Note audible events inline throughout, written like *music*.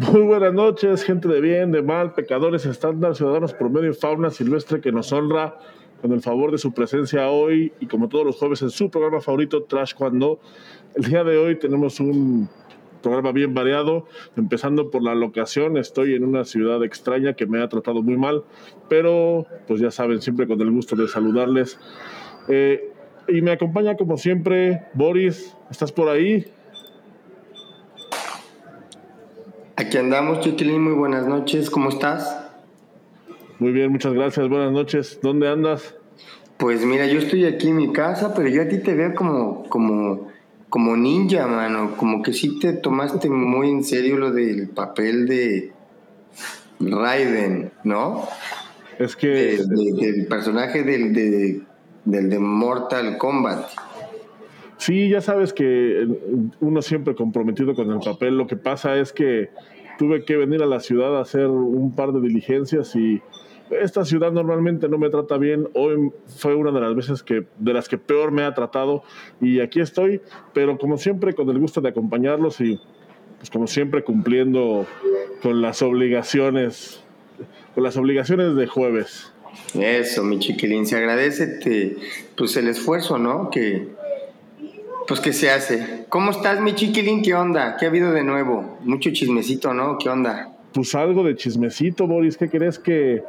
Muy buenas noches, gente de bien, de mal, pecadores, estándar, ciudadanos promedio y fauna silvestre que nos honra con el favor de su presencia hoy y como todos los jueves en su programa favorito, Trash Cuando. El día de hoy tenemos un programa bien variado, empezando por la locación. Estoy en una ciudad extraña que me ha tratado muy mal, pero pues ya saben, siempre con el gusto de saludarles. Eh, y me acompaña como siempre Boris, ¿estás por ahí? Aquí andamos, Chiquilín, muy buenas noches, ¿cómo estás? Muy bien, muchas gracias, buenas noches. ¿Dónde andas? Pues mira, yo estoy aquí en mi casa, pero yo a ti te veo como, como, como ninja, mano. Como que sí te tomaste muy en serio lo del papel de Raiden, ¿no? Es que... del personaje del de, del de Mortal Kombat. Sí, ya sabes que uno siempre comprometido con el papel. Lo que pasa es que tuve que venir a la ciudad a hacer un par de diligencias y esta ciudad normalmente no me trata bien. Hoy fue una de las veces que de las que peor me ha tratado y aquí estoy, pero como siempre con el gusto de acompañarlos y pues como siempre cumpliendo con las obligaciones con las obligaciones de jueves. Eso, mi chiquilín, se agradece pues el esfuerzo, ¿no? Que pues que se hace. ¿Cómo estás, mi chiquilín? ¿Qué onda? ¿Qué ha habido de nuevo? Mucho chismecito, ¿no? ¿Qué onda? Pues algo de chismecito, Boris. ¿Qué crees que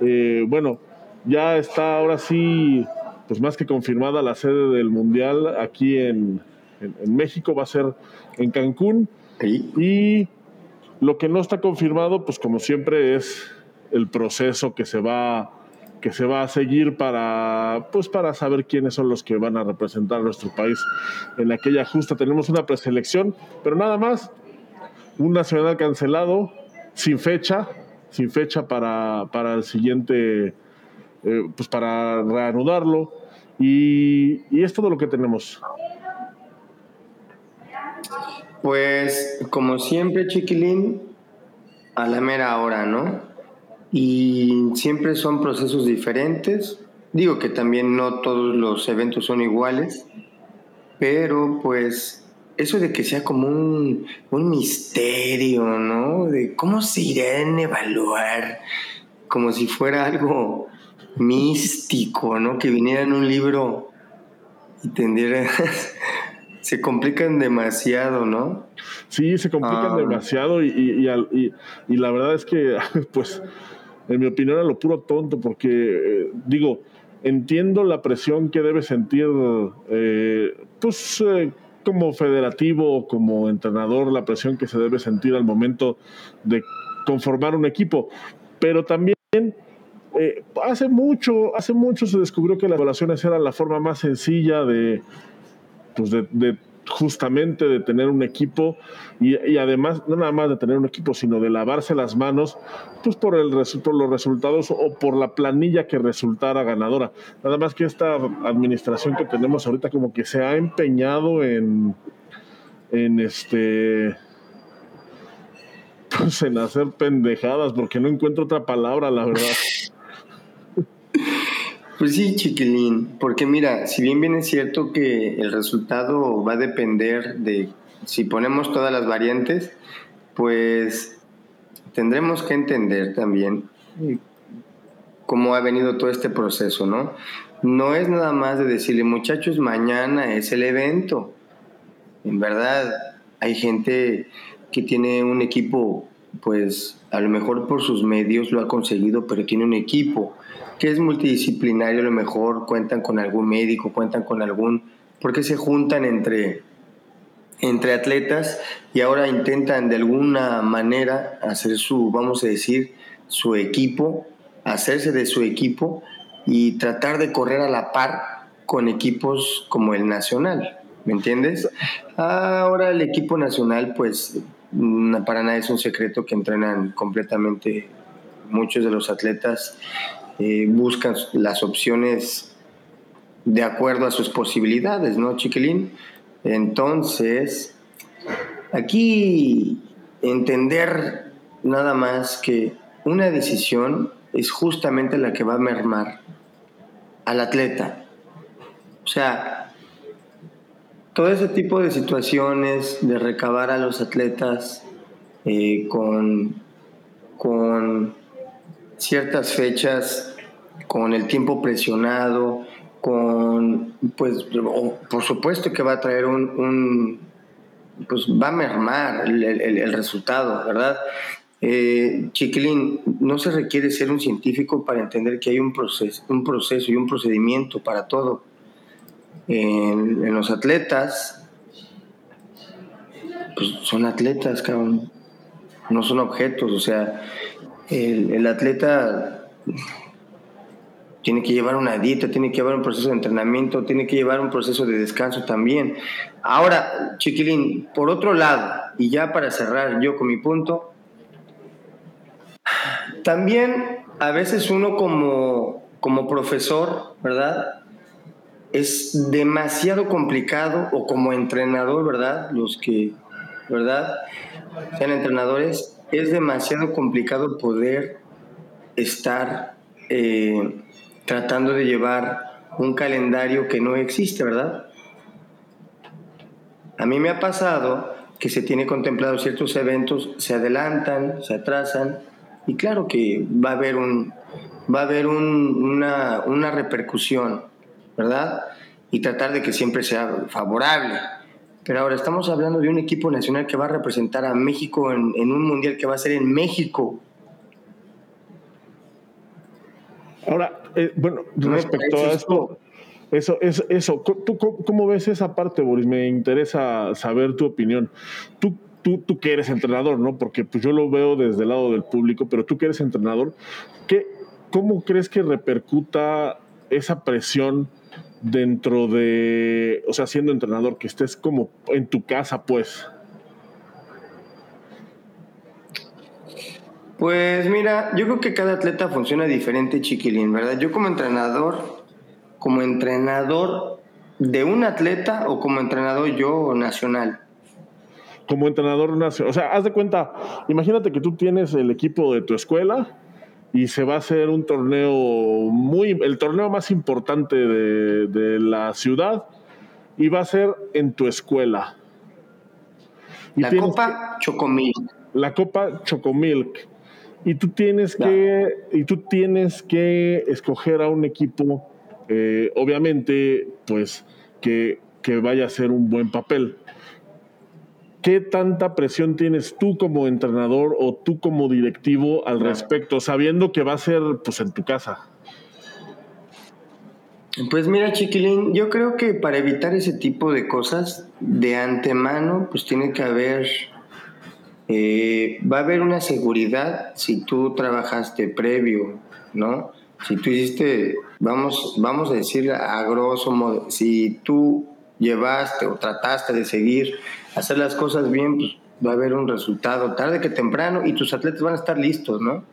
eh, bueno, ya está ahora sí, pues más que confirmada la sede del Mundial aquí en, México, va a ser en Cancún. Y lo que no está confirmado, pues como siempre, es el proceso que se va que se va a seguir para pues para saber quiénes son los que van a representar a nuestro país en aquella justa tenemos una preselección pero nada más un nacional cancelado sin fecha sin fecha para, para el siguiente, eh, pues para reanudarlo. Y, y es todo lo que tenemos. Pues como siempre, Chiquilín, a la mera hora, ¿no? Y siempre son procesos diferentes. Digo que también no todos los eventos son iguales, pero pues eso de que sea como un, misterio, ¿no? De cómo se irán a evaluar, como si fuera algo místico, ¿no? Que viniera en un libro y tendiera... *laughs* se complican demasiado, ¿no? Sí, se complican ah. demasiado y, y, la verdad es que, *laughs* pues, en mi opinión, era lo puro tonto, porque, eh, digo, entiendo la presión que debe sentir, eh, pues, eh, como federativo como entrenador la presión que se debe sentir al momento de conformar un equipo. Pero también eh, hace mucho, hace mucho se descubrió que las evaluaciones eran la forma más sencilla de, pues de justamente de tener un equipo y, además no nada más de tener un equipo, sino de lavarse las manos pues por, el, por los resultados o por la planilla que resultara ganadora. Nada más que esta administración que tenemos ahorita como que se ha empeñado en, en este pues en hacer pendejadas porque no encuentro otra palabra, la verdad. Pues sí, chiquilín, porque mira, si bien bien es cierto que el resultado va a depender de si ponemos todas las variantes, pues tendremos que entender también cómo ha venido todo este proceso, ¿no? No es nada más de decirle, muchachos, mañana es el evento. En verdad, hay gente que tiene un equipo, pues a lo mejor por sus medios lo ha conseguido, pero tiene un equipo que es multidisciplinario, a lo mejor cuentan con algún médico, cuentan con algún, porque se juntan entre, entre atletas y ahora intentan de alguna manera hacer su, vamos a decir, su equipo, hacerse de su equipo y tratar de correr a la par con equipos como el nacional, ¿me entiendes? Ahora el equipo nacional, pues para nada es un secreto que entrenan completamente muchos de los atletas eh, buscan las opciones de acuerdo a sus posibilidades, ¿no, Chiquilín? Entonces, aquí entender nada más que una decisión es justamente la que va a mermar al atleta. O sea, todo ese tipo de situaciones de recabar a los atletas eh, con, con ciertas fechas, con el tiempo presionado, con, pues, por supuesto que va a traer un, pues va a mermar el, resultado, ¿verdad? Eh, Chiquilín, no se requiere ser un científico para entender que hay un proceso, un proceso y un procedimiento para todo. En, los atletas, pues son atletas, cabrón, no son objetos, o sea, el, el atleta tiene que llevar una dieta, tiene que llevar un proceso de entrenamiento, tiene que llevar un proceso de descanso también. Ahora, chiquilín, por otro lado, y ya para cerrar yo con mi punto, también a veces uno como, como profesor, ¿verdad? Es demasiado complicado, o como entrenador, ¿verdad? Los que, ¿verdad? Sean entrenadores, es demasiado complicado poder estar eh, tratando de llevar un calendario que no existe, ¿verdad? A mí me ha pasado que se tiene contemplado ciertos eventos, se adelantan, se atrasan, y claro que va a haber, un, va a haber una, una, repercusión, ¿verdad? Y tratar de que siempre sea favorable. Pero ahora estamos hablando de un equipo nacional que va a representar a México en, en un mundial que va a ser en México. Ahora, eh, bueno, respecto a esto, eso, eso, eso, ¿tú cómo ves esa parte, Boris? Me interesa saber tu opinión. Tú, tú, tú que eres entrenador, ¿no? Porque pues yo lo veo desde el lado del público, pero tú que eres entrenador, ¿qué, ¿cómo crees que repercuta esa presión dentro de, o sea, siendo entrenador, que estés como en tu casa, pues? Pues mira, yo creo que cada atleta funciona diferente, chiquilín, ¿verdad? Yo como entrenador, como entrenador de un atleta o como entrenador yo nacional. Como entrenador nacional, o sea, haz de cuenta, imagínate que tú tienes el equipo de tu escuela y se va a hacer un torneo muy, el torneo más importante de, de la ciudad y va a ser en tu escuela. la Copa Chocomilk. La Copa Chocomilk y tú tienes que, y tú tienes que escoger a un equipo, eh, obviamente, pues, que, que vaya a hacer un buen papel. ¿Qué tanta presión tienes tú como entrenador o tú como directivo al respecto, sabiendo que va a ser pues en tu casa? Pues mira, chiquilín, yo creo que para evitar ese tipo de cosas, de antemano, pues tiene que haber eh, va a haber una seguridad si tú trabajaste previo, ¿no? Si tú hiciste, vamos, vamos a decir a grosso modo, si tú llevaste o trataste de seguir, hacer las cosas bien, pues va a haber un resultado tarde que temprano y tus atletas van a estar listos, ¿no?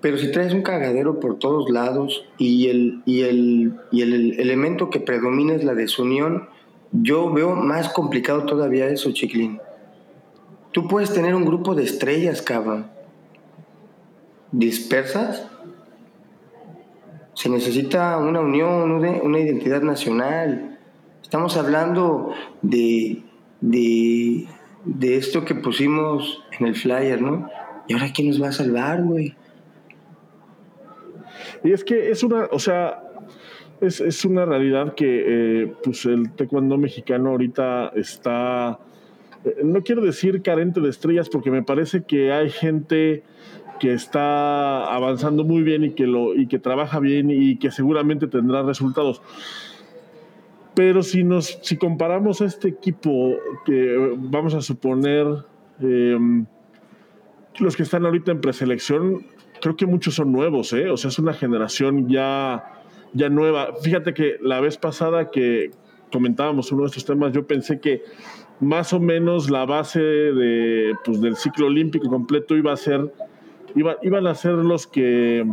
Pero si traes un cagadero por todos lados y el, y el, y el elemento que predomina es la desunión, yo veo más complicado todavía eso, Chiquilín. Tú puedes tener un grupo de estrellas, cabrón. Dispersas. Se necesita una unión, una identidad nacional. Estamos hablando de, de, de esto que pusimos en el flyer, ¿no? ¿Y ahora quién nos va a salvar, güey? Y es que es una, o sea, es, es una realidad que eh, pues el taekwondo mexicano ahorita está no quiero decir carente de estrellas porque me parece que hay gente que está avanzando muy bien y que lo y que trabaja bien y que seguramente tendrá resultados. Pero si nos si comparamos a este equipo que vamos a suponer em, los que están ahorita en preselección, creo que muchos son nuevos, ¿eh? O sea, es una generación ya ya nueva. Fíjate que la vez pasada que comentábamos uno de estos temas, yo pensé que más o menos la base de, pues, del ciclo olímpico completo iba a ser, iba, iban a ser los que,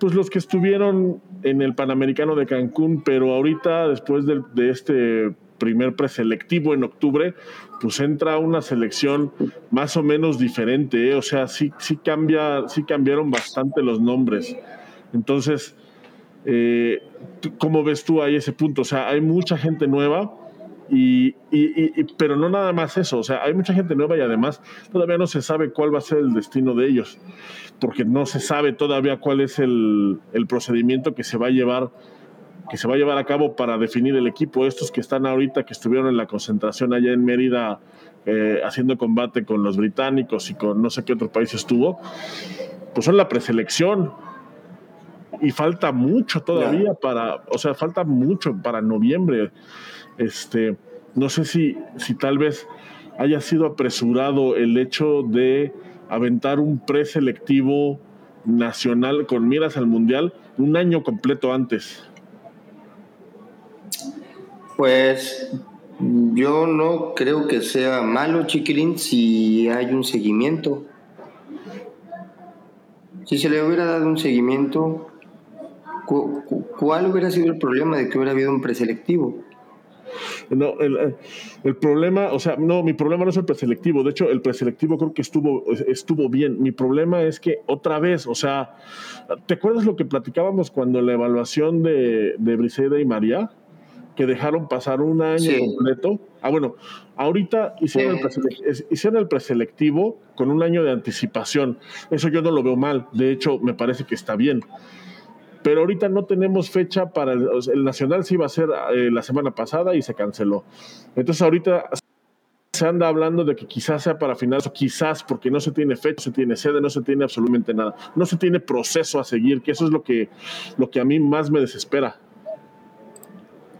pues los que estuvieron en el Panamericano de Cancún, pero ahorita, después de, este primer preselectivo en octubre, pues entra una selección más o menos diferente, ¿eh? o sea, sí, sí, cambia, sí cambiaron bastante los nombres. Entonces, eh, ¿cómo ves tú ahí ese punto? O sea, hay mucha gente nueva, Y, pero no nada más eso, o sea, hay mucha gente nueva y además todavía no se sabe cuál va a ser el destino de ellos, porque no se sabe todavía cuál es el, el procedimiento que se va a llevar que se va a llevar a cabo para definir el equipo. Estos que están ahorita, que estuvieron en la concentración allá en Mérida eh, haciendo combate con los británicos y con no sé qué otro país estuvo, pues son la preselección. Y falta mucho todavía para, o sea, falta mucho para noviembre. Este, no sé si, si tal vez haya sido apresurado el hecho de aventar un preselectivo nacional con miras al mundial un año completo antes. Pues yo no creo que sea malo, Chiquilín, si hay un seguimiento. Si se le hubiera dado un seguimiento, ¿cuál hubiera sido el problema de que hubiera habido un preselectivo? No, el, el, problema, o sea, no, mi problema no es el preselectivo. De hecho, el preselectivo creo que estuvo, estuvo bien. Mi problema es que otra vez, o sea, ¿te acuerdas lo que platicábamos cuando la evaluación de, de Briseida y María? que dejaron pasar un año completo. Ah, bueno, ahorita hicieron, el hicieron el preselectivo con un año de anticipación. Eso yo no lo veo mal. De hecho, me parece que está bien. Pero ahorita no tenemos fecha para el, el Nacional, se iba a hacer eh, la semana pasada y se canceló. Entonces ahorita se anda hablando de que quizás sea para finales quizás porque no se tiene fecha, se tiene sede, no se tiene absolutamente nada. No se tiene proceso a seguir, que eso es lo que, lo que a mí más me desespera.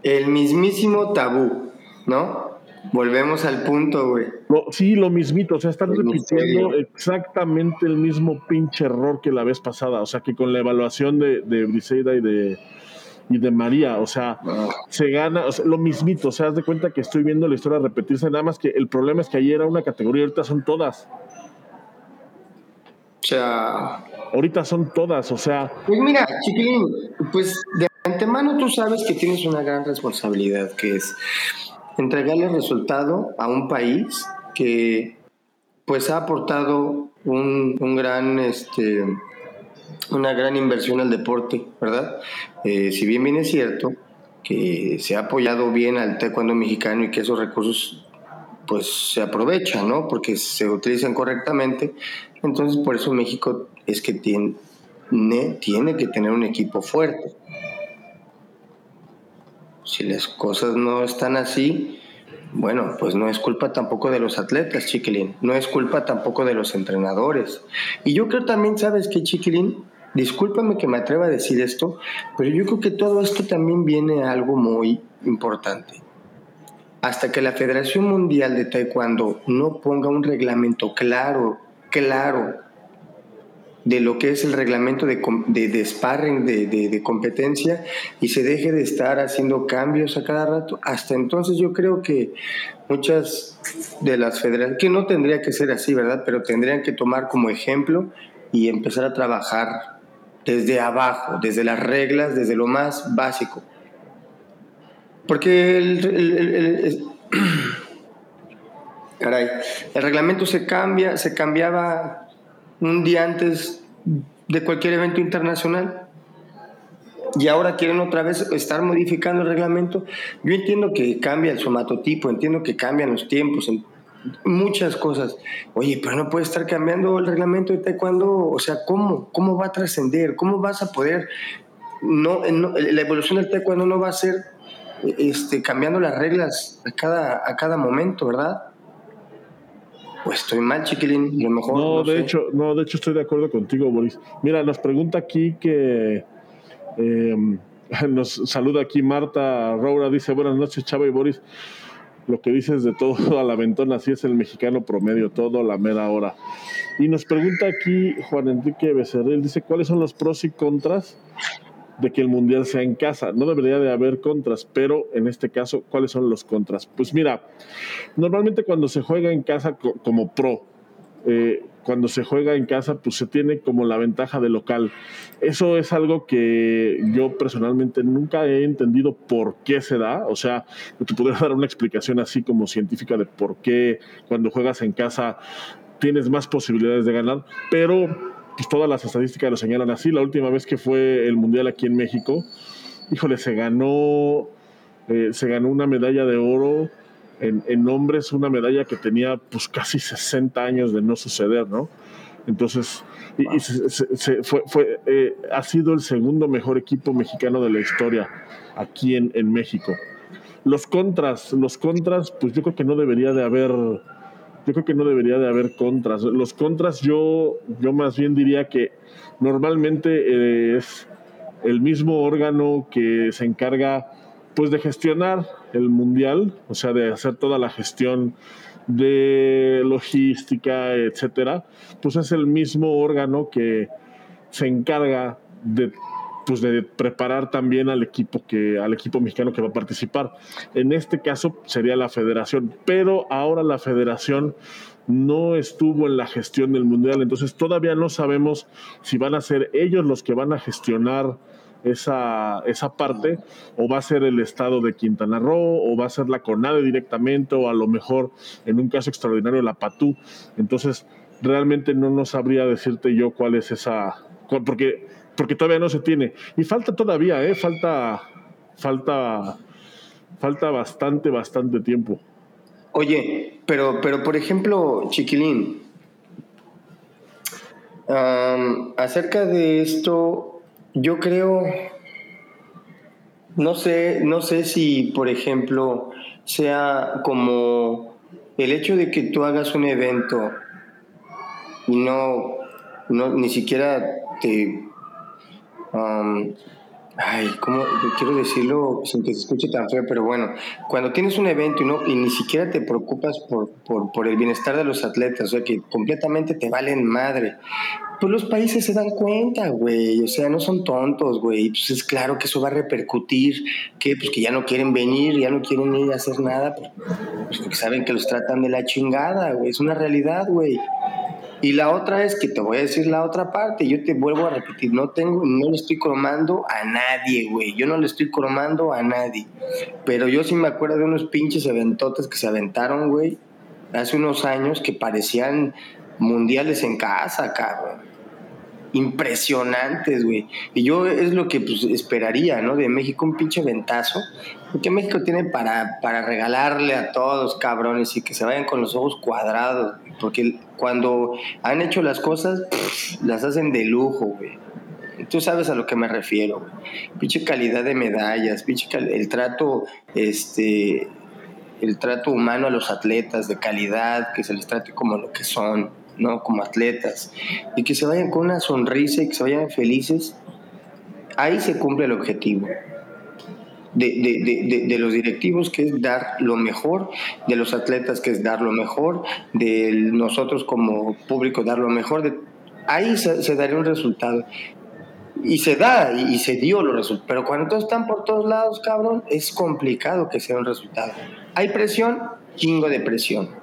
El mismísimo tabú, ¿no? Volvemos al punto, güey. sí, lo mismito, o sea, están repitiendo exactamente el mismo pinche error que la vez pasada, o sea, que con la evaluación de, de Briseida y de, y de María, o sea, ah. se gana, o sea, lo mismito, o sea, haz de cuenta que estoy viendo la historia repetirse, nada más que el problema es que ayer era una categoría, ahorita son todas. O sea... Ahorita son todas, o sea... Pues mira, chiquilín, pues de antemano tú sabes que tienes una gran responsabilidad, que es entregarle resultado a un país que pues ha aportado un, gran este una gran inversión al deporte, ¿verdad? Eh, si bien bien es cierto que se ha apoyado bien al taekwondo mexicano y que esos recursos pues se aprovechan, ¿no? Porque se utilizan correctamente. Entonces por eso México es que tiene, tiene que tener un equipo fuerte. Si las cosas no están así, bueno, pues no es culpa tampoco de los atletas, Chiquilín. No es culpa tampoco de los entrenadores. Y yo creo también, ¿sabes qué, Chiquilín? Discúlpame que me atreva a decir esto, pero yo creo que todo esto también viene a algo muy importante. Hasta que la Federación Mundial de Taekwondo no ponga un reglamento claro, claro, de lo que es el reglamento de, de, de sparring, de, de, competencia, y se deje de estar haciendo cambios a cada rato. Hasta entonces yo creo que muchas de las federaciones, que no tendría que ser así, ¿verdad? Pero tendrían que tomar como ejemplo y empezar a trabajar desde abajo, desde las reglas, desde lo más básico. Porque el, *clears throat* caray, el reglamento se cambia, se cambiaba un día antes de cualquier evento internacional y ahora quieren otra vez estar modificando el reglamento. Yo entiendo que cambia el somatotipo, entiendo que cambian los tiempos, muchas cosas. Oye, pero no puede estar cambiando el reglamento de taekwondo, o sea, ¿cómo? ¿Cómo va a trascender? ¿Cómo vas a poder no, la evolución del taekwondo no va a ser este, cambiando las reglas a cada, a cada momento, ¿verdad? Pues estoy mal, chiquilín, lo mejor. No, de hecho, no, de hecho estoy de acuerdo contigo, Boris. Mira, nos pregunta aquí que em, *laughs* nos saluda aquí Marta Roura, dice buenas noches, Chava y Boris. Lo que dices de todo *laughs* a la ventona, así es el mexicano promedio, todo a la mera hora. Y nos pregunta aquí Juan Enrique Becerril, dice, ¿cuáles son los pros y contras de que el mundial sea en casa. No debería de haber contras, pero en este caso, ¿cuáles son los contras? Pues mira, normalmente cuando se juega en casa como pro, eh, cuando se juega en casa, pues se tiene como la ventaja de local. Eso es algo que yo personalmente nunca he entendido por qué se da. O sea, te podría dar una explicación así como científica de por qué cuando juegas en casa tienes más posibilidades de ganar, pero pues todas las estadísticas lo señalan así. La última vez que fue el Mundial aquí en México, híjole, se ganó, eh, se ganó una medalla de oro en, hombres una medalla que tenía pues casi 60 años de no suceder, ¿no? Entonces, y, fue, fue eh, ha sido el segundo mejor equipo mexicano de la historia aquí en, en, México. Los contras, los contras, pues yo creo que no debería de haber, yo creo que no debería de haber contras. Los contras yo, yo más bien diría que normalmente eh, es el mismo órgano que se encarga pues de gestionar el mundial, o sea, de hacer toda la gestión de logística, etcétera, pues es el mismo órgano que se encarga de pues de preparar también al equipo que al equipo mexicano que va a participar. En este caso sería la Federación, pero ahora la Federación no estuvo en la gestión del mundial, entonces todavía no sabemos si van a ser ellos los que van a gestionar esa, esa parte, o va a ser el estado de Quintana Roo, o va a ser la CONADE directamente, o a lo mejor en un caso extraordinario la PATU. Entonces, realmente no, no sabría decirte yo cuál es esa, porque, porque todavía no se tiene. Y falta todavía, ¿eh? Falta, falta, falta bastante, bastante tiempo. Oye, pero, pero por ejemplo, Chiquilín, acerca de esto, yo creo, no sé, no sé si, por ejemplo, sea como el hecho de que tú hagas un evento y no, no ni siquiera te ay, ¿cómo quiero decirlo sin que se escuche tan feo? Pero bueno, cuando tienes un evento y, no, y ni siquiera te preocupas por, por, por, el bienestar de los atletas, o sea, que completamente te valen madre, pues los países se dan cuenta, güey, o sea, no son tontos, güey, pues es claro que eso va a repercutir, que pues que ya no quieren venir, ya no quieren ir a hacer nada, pues, pues porque saben que los tratan de la chingada, güey, es una realidad, güey. Y la otra es que te voy a decir la otra parte, yo te vuelvo a repetir, no tengo, no le estoy cromando a nadie, güey, yo no le estoy cromando a nadie, pero yo sí me acuerdo de unos pinches eventotes que se aventaron, güey, hace unos años que parecían mundiales en casa, cabrón impresionantes, güey. Y yo es lo que pues, esperaría, ¿no? De México un pinche ventazo. Porque México tiene para, para regalarle a todos, cabrones, y que se vayan con los ojos cuadrados. Porque cuando han hecho las cosas, las hacen de lujo, güey. Tú sabes a lo que me refiero, güey. Pinche calidad de medallas, pinche el trato, este, el trato humano a los atletas de calidad, que se les trate como lo que son ¿no? Como atletas, y que se vayan con una sonrisa y que se vayan felices, ahí se cumple el objetivo. De, de, de, los directivos, que es dar lo mejor, de los atletas, que es dar lo mejor, de nosotros como público dar lo mejor, ahí se, daría un resultado. Y se da, y, se dio los resultados. Pero cuando todos están por todos lados, cabrón, es complicado que sea un resultado. Hay presión, chingo de presión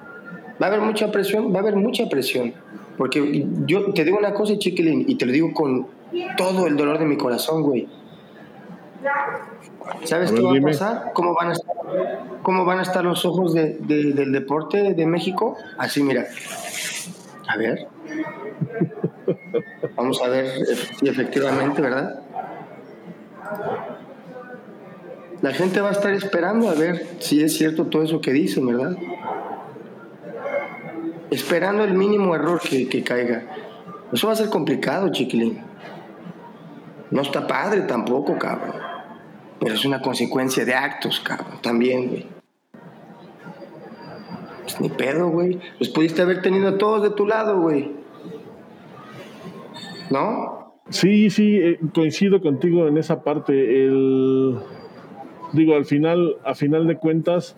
Va a haber mucha presión, va a haber mucha presión. Porque yo te digo una cosa, Chiquilín, y te lo digo con todo el dolor de mi corazón, güey. ¿Sabes qué va a pasar? ¿Cómo van a estar, cómo van a estar los ojos del deporte de México? Así, mira. A ver. Vamos a ver si efectivamente, ¿verdad? La gente va a estar esperando a ver si es cierto todo eso que dicen, ¿verdad? Esperando el mínimo error que, caiga. Eso va a ser complicado, chiquilín. No está padre tampoco, cabrón. Pero es una consecuencia de actos, cabrón, también, güey. Pues ni pedo, güey. Pues pudiste haber tenido todos de tu lado, güey. ¿No? Sí, sí, eh, coincido contigo en esa parte. El, digo, al final, a final de cuentas,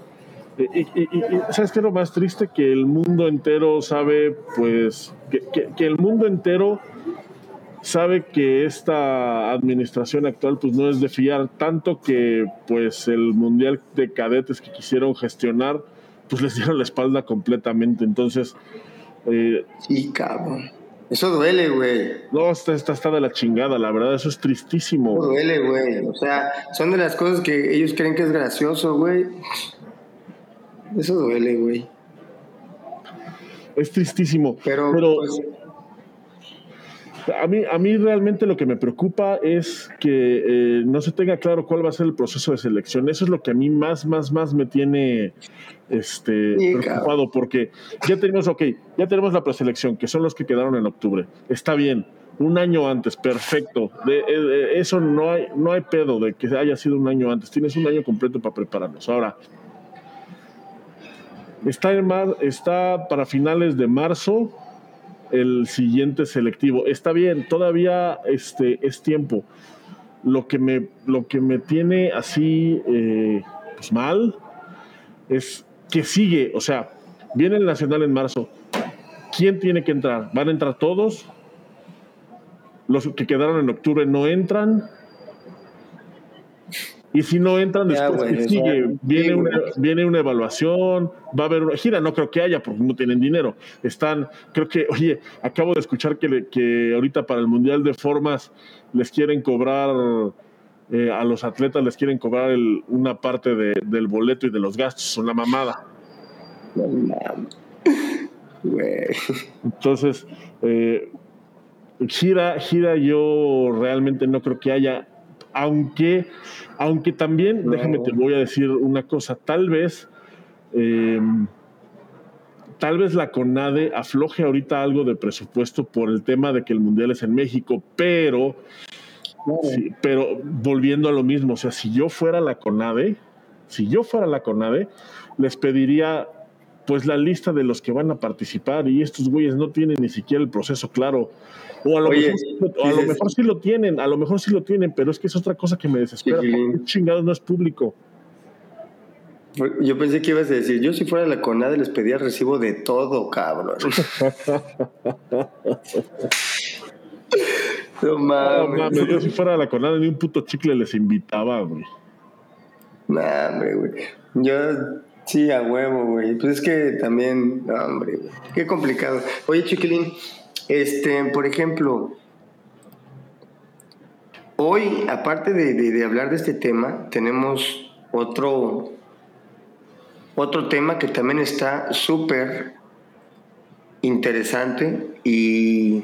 y, ¿sabes qué es lo más triste? Que el mundo entero sabe, pues, que, el mundo entero sabe que esta administración actual pues no es de fiar tanto que pues el mundial de cadetes que quisieron gestionar pues les dieron la espalda completamente. Entonces eh, sí cabrón. Eso duele güey. No está, está, está de la chingada la verdad eso es tristísimo. Eso duele güey. O sea son de las cosas que ellos creen que es gracioso güey eso duele, güey. Es tristísimo. Pero, pues, A mí, a mí realmente lo que me preocupa es que eh, no se tenga claro cuál va a ser el proceso de selección. Eso es lo que a mí más, más, más me tiene este, preocupado, porque ya tenemos, ok, ya tenemos la preselección, que son los que quedaron en octubre. Está bien, un año antes, perfecto. De, eso no hay, no hay pedo de que haya sido un año antes. Tienes un año completo para prepararnos. Ahora, está, en mar, está para finales de marzo el siguiente selectivo. Está bien, todavía este, es tiempo. Lo que me, lo que me tiene así eh, pues mal es que sigue, o sea, viene el Nacional en marzo. ¿Quién tiene que entrar? ¿Van a entrar todos? Los que quedaron en octubre no entran. Y si no entran, después sigue, viene, una, viene una evaluación, va a haber una gira, no creo que haya porque no tienen dinero. Están, creo que, oye, acabo de escuchar que, que ahorita para el Mundial de Formas les quieren cobrar, eh, a los atletas les quieren cobrar una parte del boleto y de los gastos, una mamada. Entonces, eh, gira, gira yo realmente no creo que haya aunque, aunque también, déjame te voy a decir una cosa, tal vez, em, tal vez la CONADE afloje ahorita algo de presupuesto por el tema de que el Mundial es en México, pero, pero volviendo a lo mismo, o sea, si yo fuera la CONADE, si yo fuera la CONADE, les pediría pues la lista de los que van a participar y estos güeyes no tienen ni siquiera el proceso claro. O a lo, mejor, sí lo tienen, a lo mejor sí lo tienen, pero es que es otra cosa que me desespera. Chingados no es público. Yo pensé que ibas a decir, yo si fuera la CONADE les pedía recibo de todo, cabrón. *laughs* no mames. yo si fuera la CONADE ni un puto chicle les invitaba, güey. Nah, güey. Yo Sí, a huevo, güey. Pues es que también, hombre, qué complicado. Oye, Chiquilín, este, por ejemplo, hoy, aparte de, hablar de este tema, tenemos otro, otro tema que también está súper interesante y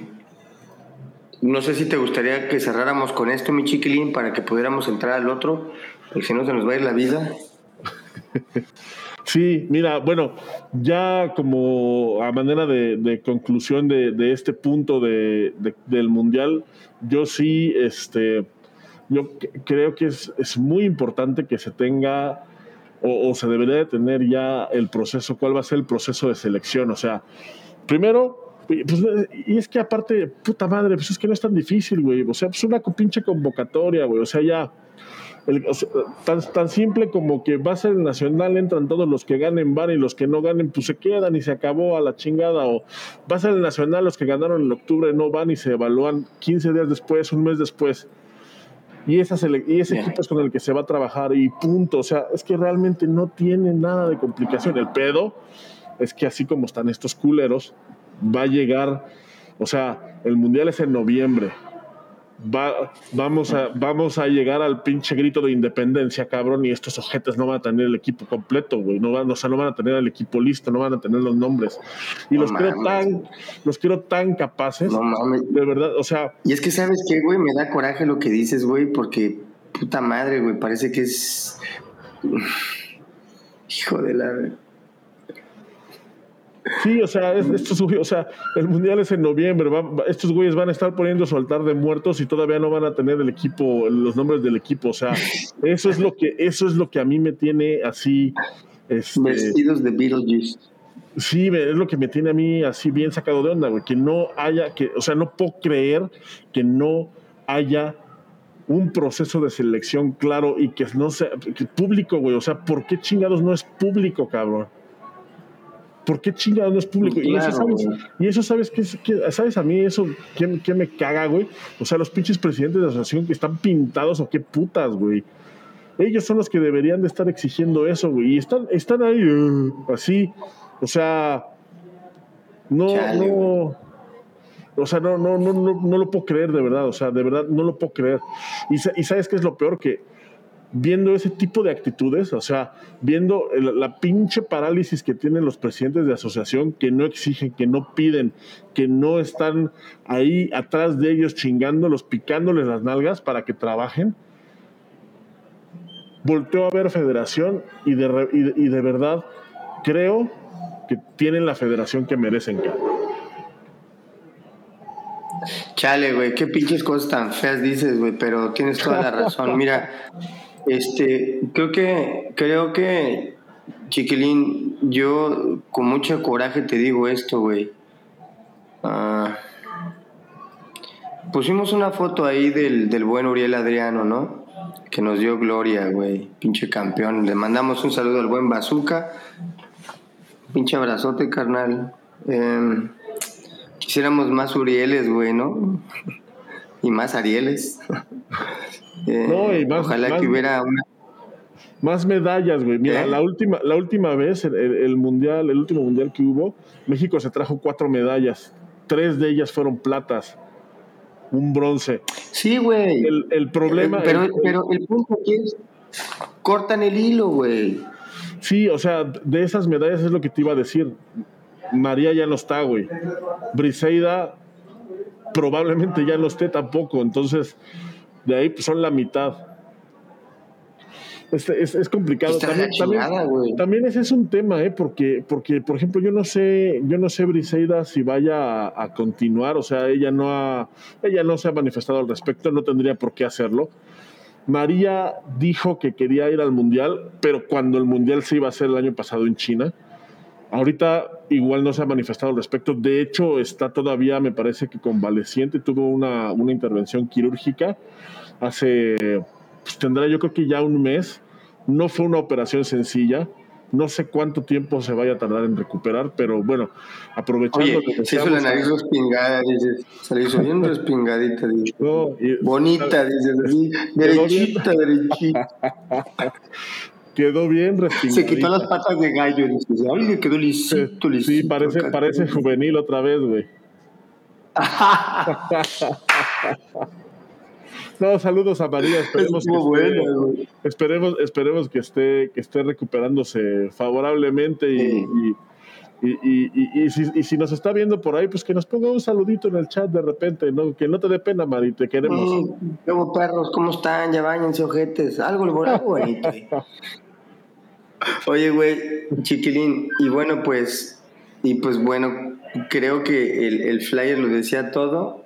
no sé si te gustaría que cerráramos con esto, mi chiquilín, para que pudiéramos entrar al otro, porque si no se nos va a ir la vida. *laughs* Sí, mira, bueno, ya como a manera de, conclusión de, este punto de, del Mundial, yo sí, este, yo creo que es, muy importante que se tenga o, se debería de tener ya el proceso, cuál va a ser el proceso de selección. O sea, primero, pues, y es que aparte, puta madre, pues es que no es tan difícil, güey. O sea, pues una pinche convocatoria, güey. O sea, ya tan, tan simple como que va a ser el nacional, entran todos los que ganen, van y los que no ganen, pues se quedan y se acabó a la chingada. O va a ser el nacional, los que ganaron en octubre no van y se evalúan 15 días después, un mes después. Y, esa y ese equipo es con el que se va a trabajar y punto. O sea, es que realmente no tiene nada de complicación. El pedo es que así como están estos culeros, va a llegar, o sea, el mundial es en noviembre va, vamos, a, vamos a llegar al pinche grito de independencia, cabrón, y estos ojetes no van a tener el equipo completo, güey, no van, o sea, no van a tener el equipo listo, no van a tener los nombres. Y los quiero tan, los quiero tan capaces, de verdad, o sea... Y es que, ¿sabes qué, güey? Me da coraje lo que dices, güey, porque, puta madre, güey, parece que es... *sighs* Hijo de la... Sí, o sea, estos, o sea, el mundial es en noviembre. estos güeyes van a estar poniendo su altar de muertos y todavía no van a tener el equipo, los nombres del equipo. O sea, eso es lo que, eso es lo que a mí me tiene así. Este, Vestidos de Beetlejuice. Sí, es lo que me tiene a mí así bien sacado de onda, güey. Que no haya, que, o sea, no puedo creer que no haya un proceso de selección claro y que no sea público, güey. O sea, ¿por qué chingados no es público, cabrón? ¿Por qué chingados no es público? y, eso sabes, y eso sabes que, sabes a mí eso ¿qué, me caga, güey. O sea, los pinches presidentes de la asociación que están pintados o qué putas, güey. Ellos son los que deberían de estar exigiendo eso, güey. Y están, están ahí uh, así. O sea, no, no. O sea, no, no, no, no, no lo puedo creer de verdad. O sea, de verdad no lo puedo creer. Y, y sabes qué es lo peor que viendo ese tipo de actitudes, o sea, viendo la pinche parálisis que tienen los presidentes de asociación que no exigen, que no piden, que no están ahí atrás de ellos chingándolos, picándoles las nalgas para que trabajen. Volteo a ver federación y de, y de verdad creo que tienen la federación que merecen, Chale, güey, qué pinches cosas tan feas dices, güey, pero tienes toda la razón. *laughs* Mira, este, creo que, creo que, Chiquilín, yo con mucho coraje te digo esto, güey. Ah, pusimos una foto ahí del, del buen Uriel Adriano, ¿no? Que nos dio gloria, güey. Pinche campeón. Le mandamos un saludo al buen Bazooka. Pinche abrazote, carnal. Em, quisiéramos más Urieles, güey, ¿no? *laughs* y más Arieles. *laughs* Eh, ojalá que hubiera una. Más medallas, güey. Mira, ¿Eh? la, última, la última vez, el, mundial, el último mundial que hubo, México se trajo cuatro medallas. Tres de ellas fueron platas. Un bronce. Sí, güey. El, problema. Pero, pero el punto aquí es. Cortan el hilo, güey. Sí, o sea, de esas medallas es lo que te iba a decir. María ya no está, güey. Briseida probablemente ya no esté tampoco. Entonces, de ahí pues, son la mitad. Es, es, complicado. También, también, ese es un tema, ¿eh? porque, porque, por ejemplo, yo no sé, yo no sé Briseida si vaya a, continuar, o sea, ella no ha, ella no se ha manifestado al respecto, no tendría por qué hacerlo. María dijo que quería ir al mundial, pero cuando el mundial se iba a hacer el año pasado en China, Ahorita igual no se ha manifestado al respecto. De hecho, está todavía, me parece que convaleciente, tuvo una, una intervención quirúrgica hace, pues, tendrá yo creo que ya un mes. No fue una operación sencilla. No sé cuánto tiempo se vaya a tardar en recuperar, pero bueno, aprovechando Oye, se hizo la nariz respingada, dices, se le hizo bien respingadita, dices. *laughs* Bonita, dices, derechita, derechita. *laughs* Quedó bien Se quitó las patas de gallo. Dices, Ay, le quedó lisito, lisito. Sí, parece, parece juvenil otra vez, güey. *laughs* no, saludos a María. Esperemos que, esté, esperemos, esperemos que esté, que esté recuperándose favorablemente y, y, y, si, y, si, nos está viendo por ahí, pues que nos ponga un saludito en el chat de repente, ¿no? Que no te dé pena, Mari, te queremos. luego, perros, ¿cómo están? Ya bañense, ojetes. Algo, algo bonito. *laughs* Oye, güey, chiquilín, y bueno, pues, y pues bueno, creo que el, flyer lo decía todo.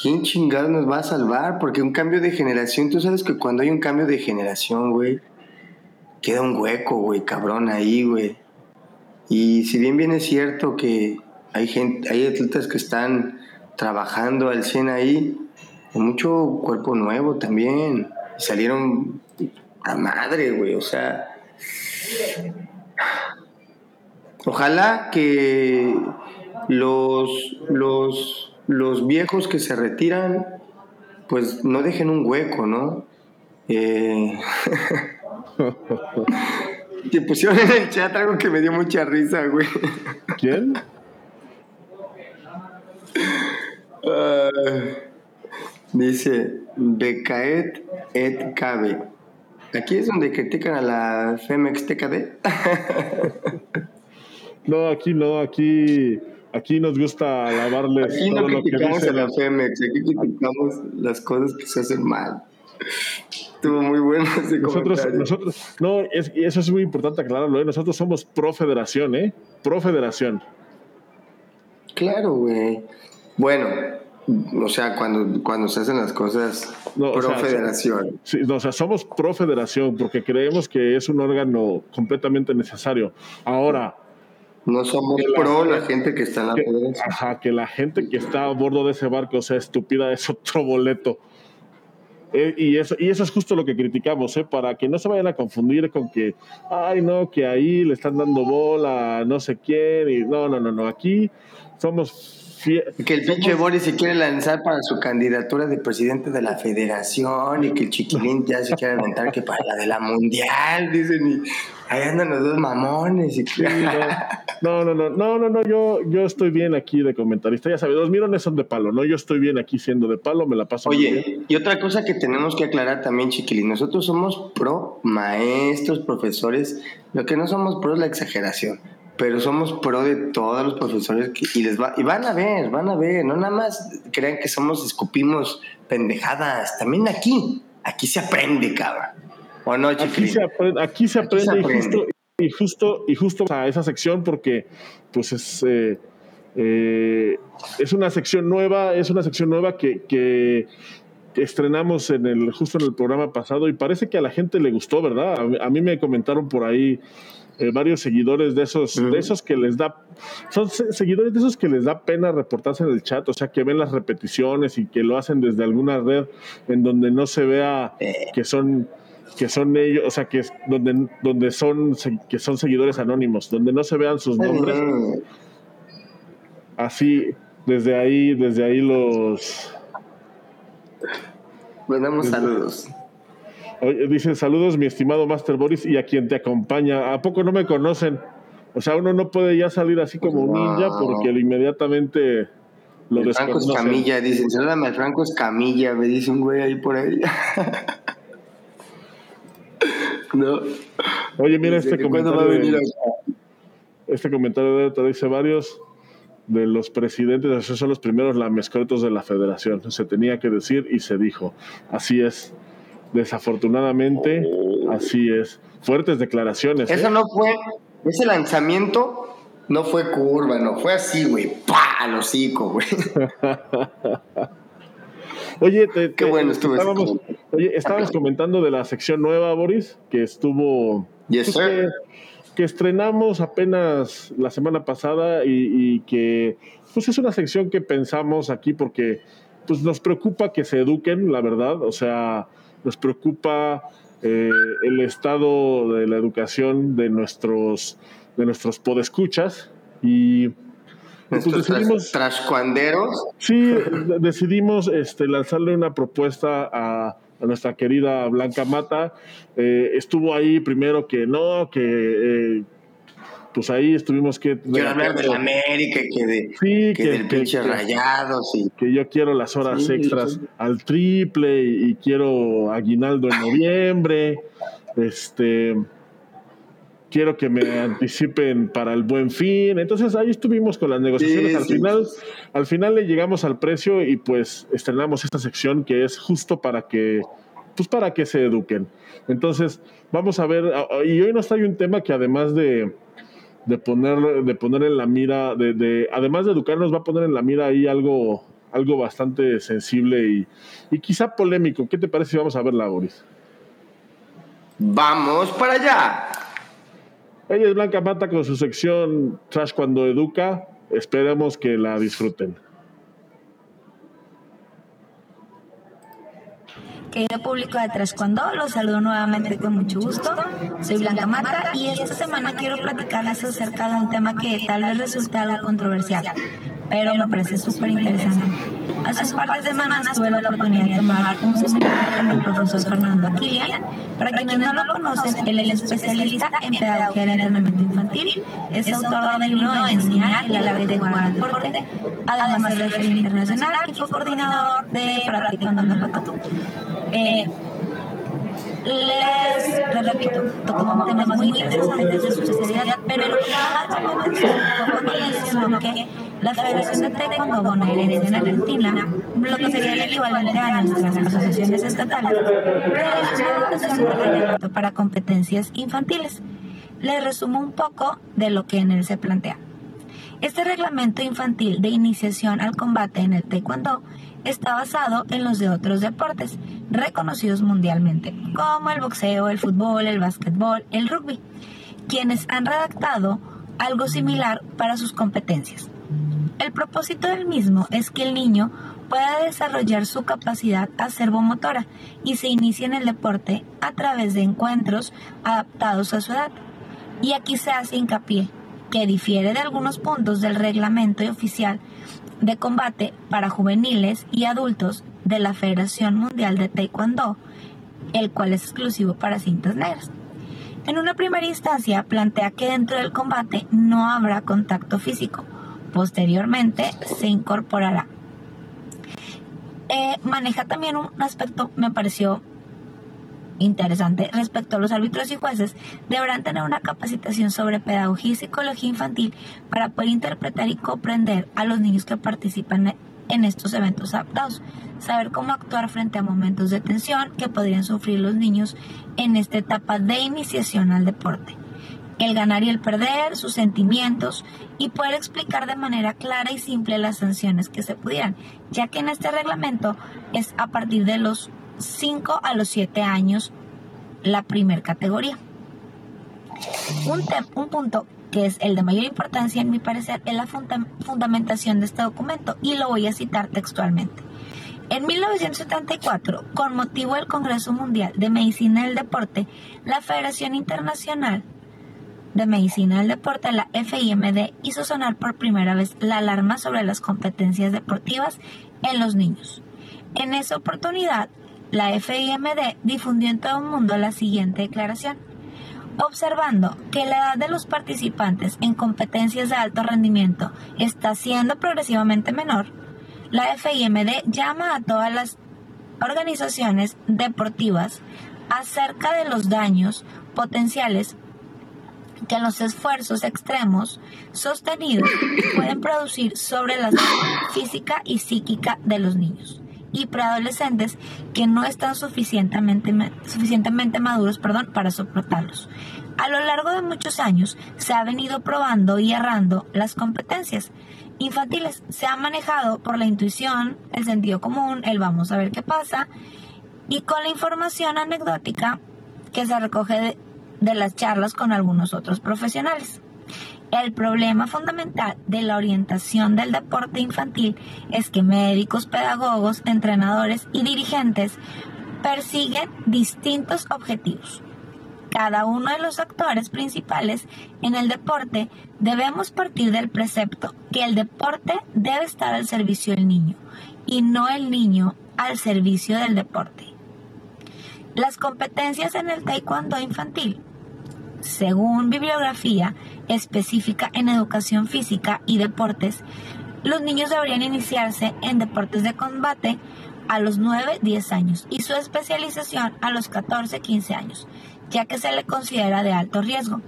¿Quién chingado nos va a salvar? Porque un cambio de generación, tú sabes que cuando hay un cambio de generación, güey, queda un hueco, güey, cabrón, ahí, güey. Y si bien bien es cierto que hay gente, hay atletas que están trabajando al 100 ahí, con mucho cuerpo nuevo también. salieron a madre, güey, o sea, Ojalá que los, los, los viejos que se retiran, pues no dejen un hueco, ¿no? Eh... *laughs* Te pusieron en el chat algo que me dio mucha risa, güey. ¿Quién? dice, Becaet et Cabe. Aquí es donde critican a la Femex TKD. *laughs* no, aquí no, aquí, aquí nos gusta lavarles. Aquí no criticamos a la Femex, aquí criticamos las cosas que se hacen mal. Estuvo muy bueno ese nosotros, nosotros, no, es, eso es muy importante aclararlo, ¿eh? nosotros somos pro federación, ¿eh? Pro federación. Claro, güey. Bueno, o sea, cuando, cuando se hacen las cosas pro federación. Sí, o sea, somos pro federación porque creemos que es un órgano completamente necesario. Ahora. No somos pro la, gente que está en la federación. Ajá, que la gente que está a bordo de ese barco sea estúpida es otro boleto. Eh, y, eso, y eso es justo lo que criticamos, ¿eh? para que no se vayan a confundir con que, ay, no, que ahí le están dando bola a no sé quién. Y no, no, no, no. Aquí somos que el pinche Boris se quiere lanzar para su candidatura de presidente de la federación y que el chiquilín ya se quiere aventar que para la de la mundial, dicen, y ahí andan los dos mamones. Y... no, no, no, no, no, no, yo, yo estoy bien aquí de comentarista, ya sabes, los mirones son de palo, ¿no? Yo estoy bien aquí siendo de palo, me la paso Oye, y otra cosa que tenemos que aclarar también, chiquilín, nosotros somos pro maestros, profesores, lo que no somos pro es la exageración pero somos pro de todos los profesores y les va y van a ver, van a ver, no nada más crean que somos escupimos pendejadas, también aquí, aquí se aprende, cabrón. ¿O no, Aquí se aprende, aquí se aprende, Y, justo, y justo a esa sección porque pues es eh, eh, es una sección nueva, es una sección nueva que, que estrenamos en el justo en el programa pasado y parece que a la gente le gustó, ¿verdad? a mí me comentaron por ahí eh, varios seguidores de esos, de esos que les da, son seguidores de esos que les da pena reportarse en el chat, o sea, que ven las repeticiones y que lo hacen desde alguna red en donde no se vea que son que son ellos, o sea, que es donde, donde son que son seguidores anónimos, donde no se vean sus nombres. Así, desde ahí, desde ahí los Mandamos saludos dice saludos, mi estimado Master Boris, y a quien te acompaña. ¿A poco no me conocen? O sea, uno no puede ya salir así como ninja porque inmediatamente lo el Franco Escamilla, dicen, salúdame al Franco Escamilla, me dice un güey ahí por ahí. *laughs* no. Oye, mira este comentario. De, este comentario te dice varios de los presidentes, esos son los primeros lamescrotos de la federación. Se tenía que decir y se dijo. Así es. Desafortunadamente, así es. Fuertes declaraciones. Eso ¿eh? no fue, ese lanzamiento no fue curva, no fue así, güey. ¡Pah! Al hocico, güey. *laughs* Oye, Qué bueno estuvo estábamos, oye, estábamos comentando de la sección nueva, Boris, que estuvo. Yes, pues, que, estrenamos apenas la semana pasada y, y, que pues es una sección que pensamos aquí porque pues nos preocupa que se eduquen, la verdad. O sea, nos preocupa eh, el estado de la educación de nuestros, de nuestros podescuchas y pues decidimos trascuanderos. Sí, *laughs* decidimos este, lanzarle una propuesta a, nuestra querida Blanca Mata. Eh, estuvo ahí primero que no, que eh, pues ahí estuvimos que... Quiero hablar de la América, que, de, sí, que, del pinche Rayados. Y... Que yo quiero las horas extras al triple y, quiero aguinaldo en noviembre. este quiero que me anticipen para el buen fin. Entonces ahí estuvimos con las negociaciones. al final, al final le llegamos al precio y pues estrenamos esta sección que es justo para que, pues para que se eduquen. Entonces, vamos a ver, y hoy nos trae un tema que además de, de poner, de poner en la mira, de, además de educarnos, va a poner en la mira ahí algo, algo bastante sensible y, y quizá polémico. ¿Qué te parece si vamos a ver la Boris? Vamos para allá. Ella es Blanca Mata con su sección Trash cuando educa. Esperemos que la disfruten. Querido público de Tres Cuando, los saludo nuevamente con mucho gusto. Soy Blanca Mata y esta semana quiero platicarles acerca de un tema que tal vez resulte algo controversial, pero me parece súper interesante. Hace un par de semanas tuve la oportunidad de tomar un seminario con el profesor Fernando Aquilian. Para quienes no lo conocen, él es especialista en pedagogía del entrenamiento infantil, es autor del libro Enseñar y la ley de jugar al deporte, además de referente internacional y fue coordinador de Practicando en el Pacatú. Eh, les, repito, tocamos temas muy interesantes de su especialidad, pero más me mencionó que la Federación de Taekwondo bonaerense en Argentina, lo que sería el equivalente a nuestras asociaciones estatales, para competencias infantiles. Les resumo un poco de lo que en él se plantea. Este reglamento infantil de iniciación al combate en el Taekwondo está basado en los de otros deportes reconocidos mundialmente, como el boxeo, el fútbol, el básquetbol, el rugby, quienes han redactado algo similar para sus competencias. El propósito del mismo es que el niño pueda desarrollar su capacidad acervomotora y se inicie en el deporte a través de encuentros adaptados a su edad. Y aquí se hace hincapié que difiere de algunos puntos del reglamento oficial de combate para juveniles y adultos de la Federación Mundial de Taekwondo, el cual es exclusivo para cintas negras. En una primera instancia plantea que dentro del combate no habrá contacto físico. Posteriormente se incorporará. Eh, maneja también un aspecto, me pareció interesante respecto a los árbitros y jueces, deberán tener una capacitación sobre pedagogía y psicología infantil para poder interpretar y comprender a los niños que participan en estos eventos adaptados, saber cómo actuar frente a momentos de tensión que podrían sufrir los niños en esta etapa de iniciación al deporte. El ganar y el perder, sus sentimientos y poder explicar de manera clara y simple las sanciones que se pudieran, ya que en este reglamento es a partir de los 5 a los 7 años la primer categoría. Un, un punto que es el de mayor importancia en mi parecer es la fundamentación de este documento y lo voy a citar textualmente. En 1974, con motivo del Congreso Mundial de Medicina del Deporte, la Federación Internacional de Medicina del Deporte, la FIMD, hizo sonar por primera vez la alarma sobre las competencias deportivas en los niños. En esa oportunidad, la FIMD difundió en todo el mundo la siguiente declaración. Observando que la edad de los participantes en competencias de alto rendimiento está siendo progresivamente menor, la FIMD llama a todas las organizaciones deportivas acerca de los daños potenciales que los esfuerzos extremos sostenidos pueden producir sobre la salud física y psíquica de los niños y preadolescentes que no están suficientemente, suficientemente maduros perdón, para soportarlos. A lo largo de muchos años se ha venido probando y errando las competencias infantiles. Se ha manejado por la intuición, el sentido común, el vamos a ver qué pasa, y con la información anecdótica que se recoge de las charlas con algunos otros profesionales. El problema fundamental de la orientación del deporte infantil es que médicos, pedagogos, entrenadores y dirigentes persiguen distintos objetivos. Cada uno de los actores principales en el deporte debemos partir del precepto que el deporte debe estar al servicio del niño y no el niño al servicio del deporte. Las competencias en el taekwondo infantil según bibliografía específica en educación física y deportes, los niños deberían iniciarse en deportes de combate a los 9-10 años y su especialización a los 14-15 años, ya que se le considera de alto riesgo.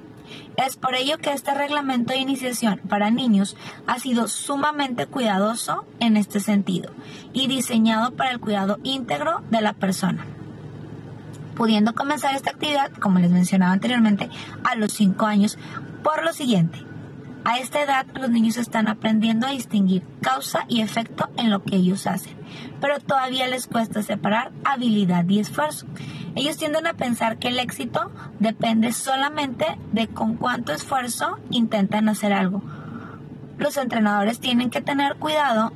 Es por ello que este reglamento de iniciación para niños ha sido sumamente cuidadoso en este sentido y diseñado para el cuidado íntegro de la persona pudiendo comenzar esta actividad, como les mencionaba anteriormente, a los 5 años, por lo siguiente. A esta edad los niños están aprendiendo a distinguir causa y efecto en lo que ellos hacen, pero todavía les cuesta separar habilidad y esfuerzo. Ellos tienden a pensar que el éxito depende solamente de con cuánto esfuerzo intentan hacer algo. Los entrenadores tienen que tener cuidado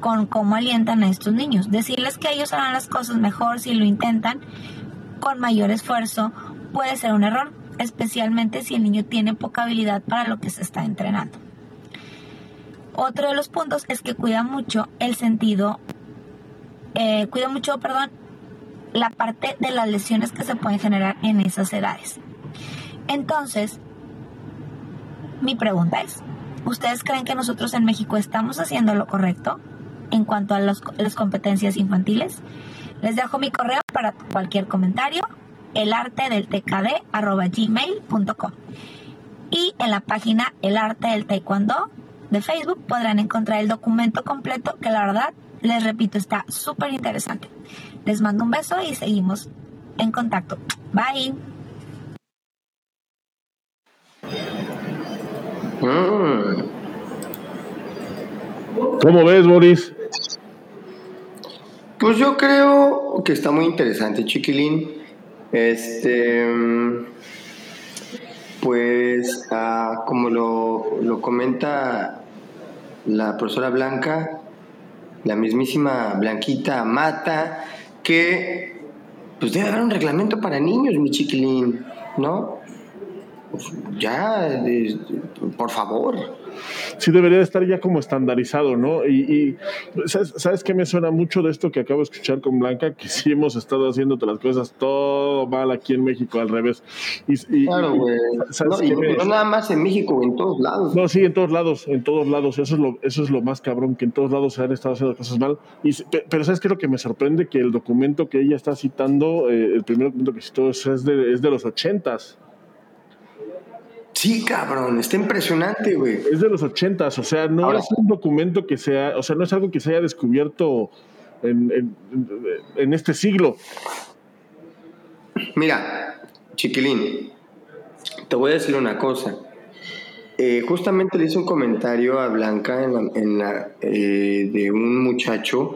con cómo alientan a estos niños, decirles que ellos harán las cosas mejor si lo intentan con mayor esfuerzo puede ser un error, especialmente si el niño tiene poca habilidad para lo que se está entrenando. Otro de los puntos es que cuida mucho el sentido, eh, cuida mucho, perdón, la parte de las lesiones que se pueden generar en esas edades. Entonces, mi pregunta es, ¿ustedes creen que nosotros en México estamos haciendo lo correcto en cuanto a las competencias infantiles? Les dejo mi correo para cualquier comentario, el arte del gmail.com. Y en la página El arte del taekwondo de Facebook podrán encontrar el documento completo que la verdad, les repito, está súper interesante. Les mando un beso y seguimos en contacto. Bye. ¿Cómo ves, Boris? Pues yo creo que está muy interesante, Chiquilín. Este, pues, ah, como lo, comenta la profesora Blanca, la mismísima Blanquita Mata, que pues debe haber un reglamento para niños, mi chiquilín, ¿no? Pues, ya, eh, por favor. Sí debería de estar ya como estandarizado, ¿no? Y, ¿sabes, ¿sabes, qué me suena mucho de esto que acabo de escuchar con Blanca? Que sí hemos estado haciendo las cosas todo mal aquí en México, al revés. Y, claro, güey. No, nada más en México, en todos lados. No, sí, en todos lados, en todos lados. Eso es lo, eso es lo más cabrón, que en todos lados se han estado haciendo cosas mal. Y, pero ¿sabes qué es lo que me sorprende? Que el documento que ella está citando, eh, el primer documento que citó es de, es de los ochentas. Sí, cabrón, está impresionante, güey. Es de los ochentas, o sea, no es un documento que sea, o sea, no es algo que se haya descubierto en, este siglo. Mira, chiquilín, te voy a decir una cosa. Eh, justamente le hice un comentario a Blanca en la, eh, de un muchacho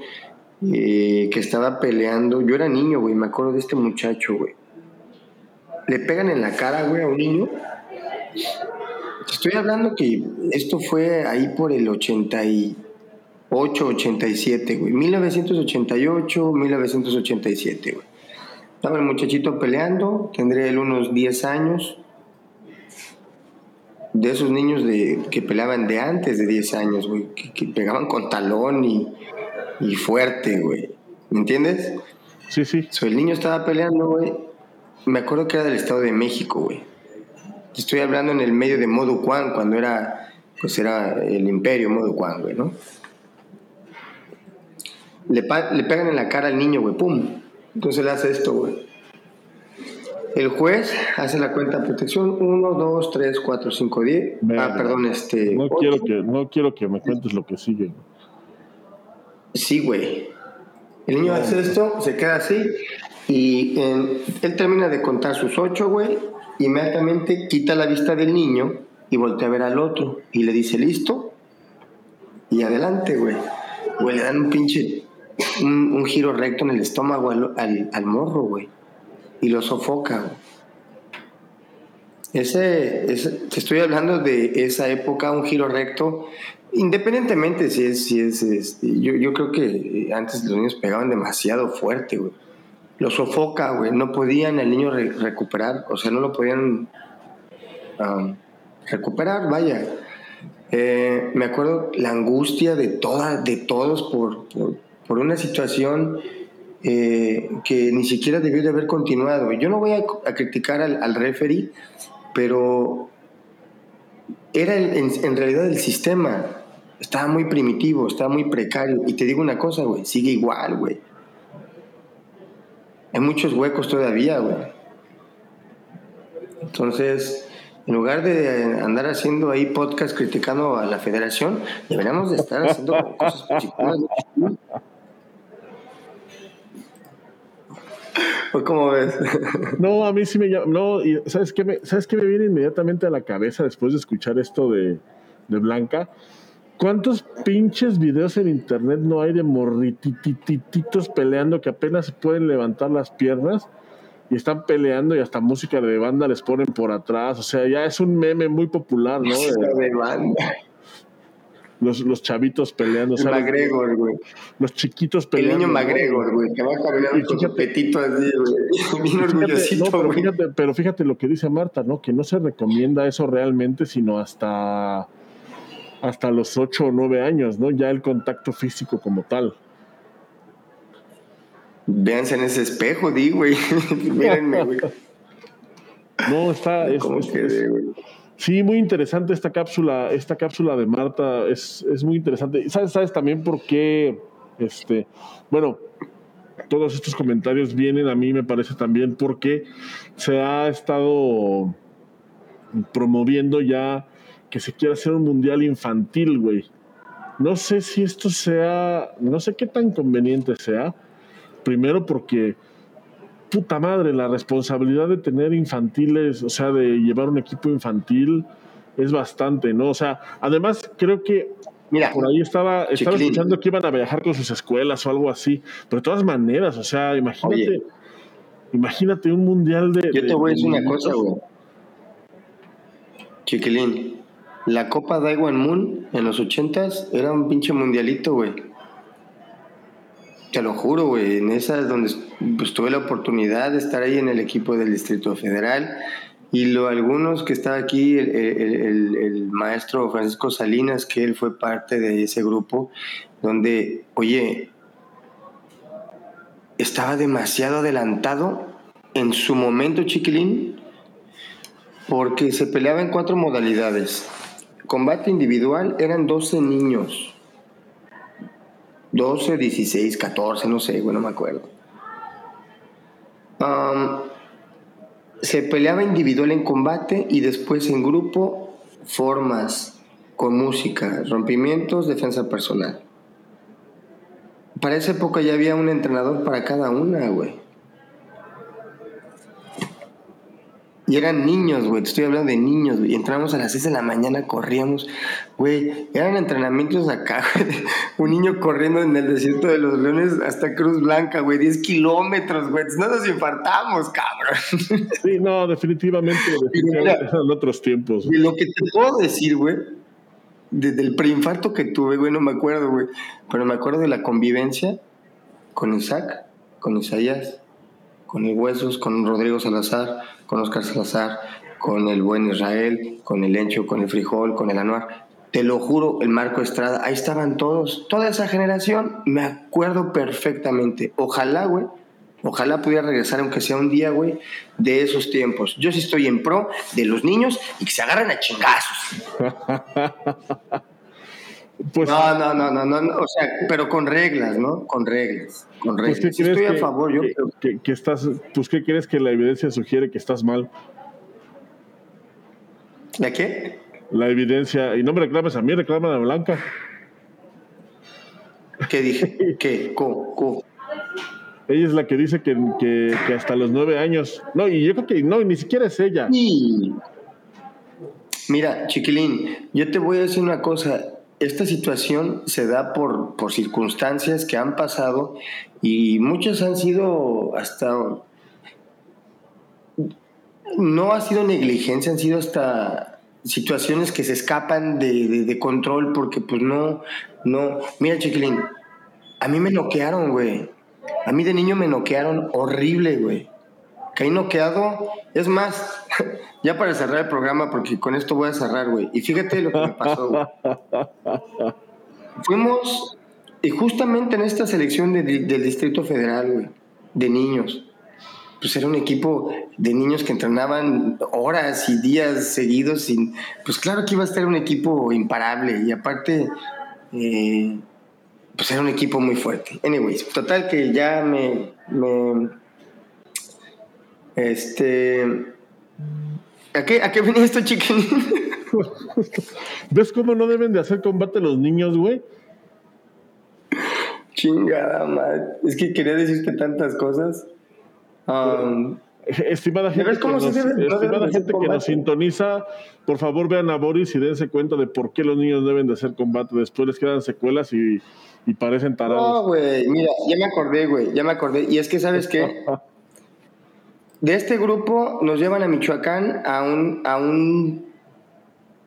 eh, que estaba peleando. Yo era niño, güey, me acuerdo de este muchacho, güey. Le pegan en la cara, güey, a un niño Estoy hablando que esto fue ahí por el 88, 87, güey. 1988, 1987, güey. Estaba el muchachito peleando, tendría él unos 10 años. De esos niños de, que peleaban de antes de 10 años, güey. Que, pegaban con talón y, y fuerte, güey. ¿Me entiendes? Sí, sí. el niño estaba peleando, güey. Me acuerdo que era del Estado de México, güey Estoy hablando en el medio de Modo Quan, cuando era, pues era el imperio Modo Quan, güey, ¿no? Le, le pegan en la cara al niño, güey, pum. Entonces le hace esto, güey. El juez hace la cuenta de protección 1, 2, 3, 4, 5, 10. Ah, perdón, este. No quiero, que, no quiero que me cuentes lo que sigue. Sí, güey. El niño hace esto, se queda así. Y él termina de contar sus 8, güey inmediatamente quita la vista del niño y voltea a ver al otro y le dice, ¿listo? Y adelante, güey. Güey, le dan un pinche, un, giro recto en el estómago al, morro, güey. Y lo sofoca, güey. Ese, te estoy hablando de esa época, un giro recto, independientemente si es, si es, este, yo, yo creo que antes los niños pegaban demasiado fuerte, güey lo sofoca, güey. No podían el niño recuperar, o sea, no lo podían recuperar, vaya. Eh, me acuerdo la angustia de, toda, de todos por, por, una situación eh, que ni siquiera debió de haber continuado. Yo no voy a, criticar al, al, referee, pero era en, en realidad el sistema. Estaba muy primitivo, estaba muy precario. Y te digo una cosa, güey, sigue igual, güey. Hay muchos huecos todavía, güey. Entonces, en lugar de andar haciendo ahí podcast criticando a la federación, deberíamos de estar haciendo cosas positivas. ¿O cómo ves? *laughs* No, a mí sí me llama. No, y ¿sabes qué, me, ¿sabes qué me viene inmediatamente a la cabeza después de escuchar esto de, de Blanca? ¿Cuántos pinches videos en internet no hay de morrititititos peleando que apenas se pueden levantar las piernas y están peleando y hasta música de banda les ponen por atrás? O sea, ya es un meme muy popular, ¿no? de banda. Los, los chavitos peleando. El McGregor, güey. Los chiquitos peleando. El niño McGregor, güey, que va caminando con su petito así, güey. Bien orgullosito, no, pero, fíjate, pero fíjate lo que dice Marta, ¿no? Que no se recomienda eso realmente, sino hasta hasta los 8 o 9 años, ¿no? Ya el contacto físico como tal. Véanse en ese espejo, di, güey. *laughs* Mírenme, güey. No, está. Es, sí, muy interesante esta cápsula. Esta cápsula de Marta es, es muy interesante. ¿Sabes, ¿Sabes también por qué? Este, bueno, todos estos comentarios vienen a mí, me parece también, porque se ha estado promoviendo ya que se quiera hacer un mundial infantil, güey. No sé si esto sea, no sé qué tan conveniente sea. Primero porque, puta madre, la responsabilidad de tener infantiles, o sea, de llevar un equipo infantil es bastante, ¿no? O sea, además creo que Mira, por ahí estaba, estaba escuchando que iban a viajar con sus escuelas o algo así, pero de todas maneras, o sea, imagínate, imagínate un mundial de. Yo te voy a decir una cosa, güey. Chiquilín, la Copa Daiwan Moon en los ochentas era un pinche mundialito, güey. Te lo juro, güey. En esa es donde pues, tuve la oportunidad de estar ahí en el equipo del Distrito Federal. Y lo, algunos que está aquí, el, el, el, maestro Francisco Salinas, que él fue parte de ese grupo, donde, oye, estaba demasiado adelantado en su momento, chiquilín, porque se peleaba en cuatro modalidades. Combate individual eran 12 niños. 12, 16, 14, no sé, bueno, no me acuerdo. se peleaba individual en combate y después en grupo, formas con música, rompimientos, defensa personal. Para esa época ya había un entrenador para cada una, güey. Y eran niños, güey. Te estoy hablando de niños, güey. Entramos a las 6 de la mañana, corríamos. Güey, eran entrenamientos acá, *laughs* güey. Un niño corriendo en el desierto de los leones hasta Cruz Blanca, güey. 10 kilómetros, güey. No nos infartamos, cabrón. Sí, no, definitivamente. *laughs* definitivamente eran otros tiempos. Y lo que te puedo decir, güey, desde el preinfarto que tuve, güey, no me acuerdo, güey. Pero me acuerdo de la convivencia con Isaac, con Isaías, con el Huesos, con Rodrigo Salazar, con Oscar Salazar, con el buen Israel, con el Encho, con el Frijol, con el Anuar. Te lo juro, el Marco Estrada, ahí estaban todos, toda esa generación, me acuerdo perfectamente. Ojalá, güey, ojalá pudiera regresar, aunque sea un día, güey, de esos tiempos. Yo sí estoy en pro de los niños y que se agarren a chingazos. *laughs* Pues, no, no, no, no, no, o sea, pero con reglas, ¿no? Con reglas, con pues, reglas. estoy a favor, yo. Que, estás, pues, ¿qué quieres que la evidencia sugiere que estás mal? ¿La qué? La evidencia, y no me reclames a mí, reclama a Blanca. ¿Qué dije? *laughs* ¿Qué? ¿Cómo? ¿Cómo? Ella es la que dice que, que, hasta los nueve años. No, y yo creo que no, ni siquiera es ella. Mira, chiquilín, yo te voy a decir una cosa esta situación se da por, por, circunstancias que han pasado y muchas han sido hasta... No ha sido negligencia, han sido hasta situaciones que se escapan de, de, control porque pues no, no... Mira, Chiquilín, a mí me noquearon, güey. A mí de niño me noquearon horrible, güey. Caí noqueado. Es más, *laughs* ya para cerrar el programa, porque con esto voy a cerrar, güey. Y fíjate lo que me pasó, güey. Fuimos, y justamente en esta selección del Distrito Federal, güey, de niños. Pues era un equipo de niños que entrenaban horas y días seguidos. Sin, pues claro que iba a estar un equipo imparable. Y aparte, eh, pues era un equipo muy fuerte. Anyways, total que ya me este. ¿A qué, a qué venía esto, chiquín? *laughs* ¿Ves cómo no deben de hacer combate los niños, güey? Chingada madre. Es que quería decirte tantas cosas. Um, estimada gente, que, nos, estimada gente que nos sintoniza, por favor vean a Boris y dense cuenta de por qué los niños deben de hacer combate. Después les quedan secuelas y, y parecen tarados. No, güey, mira, ya me acordé, güey, ya me acordé. Y es que, ¿sabes qué? *laughs* De este grupo nos llevan a Michoacán a, un, a un,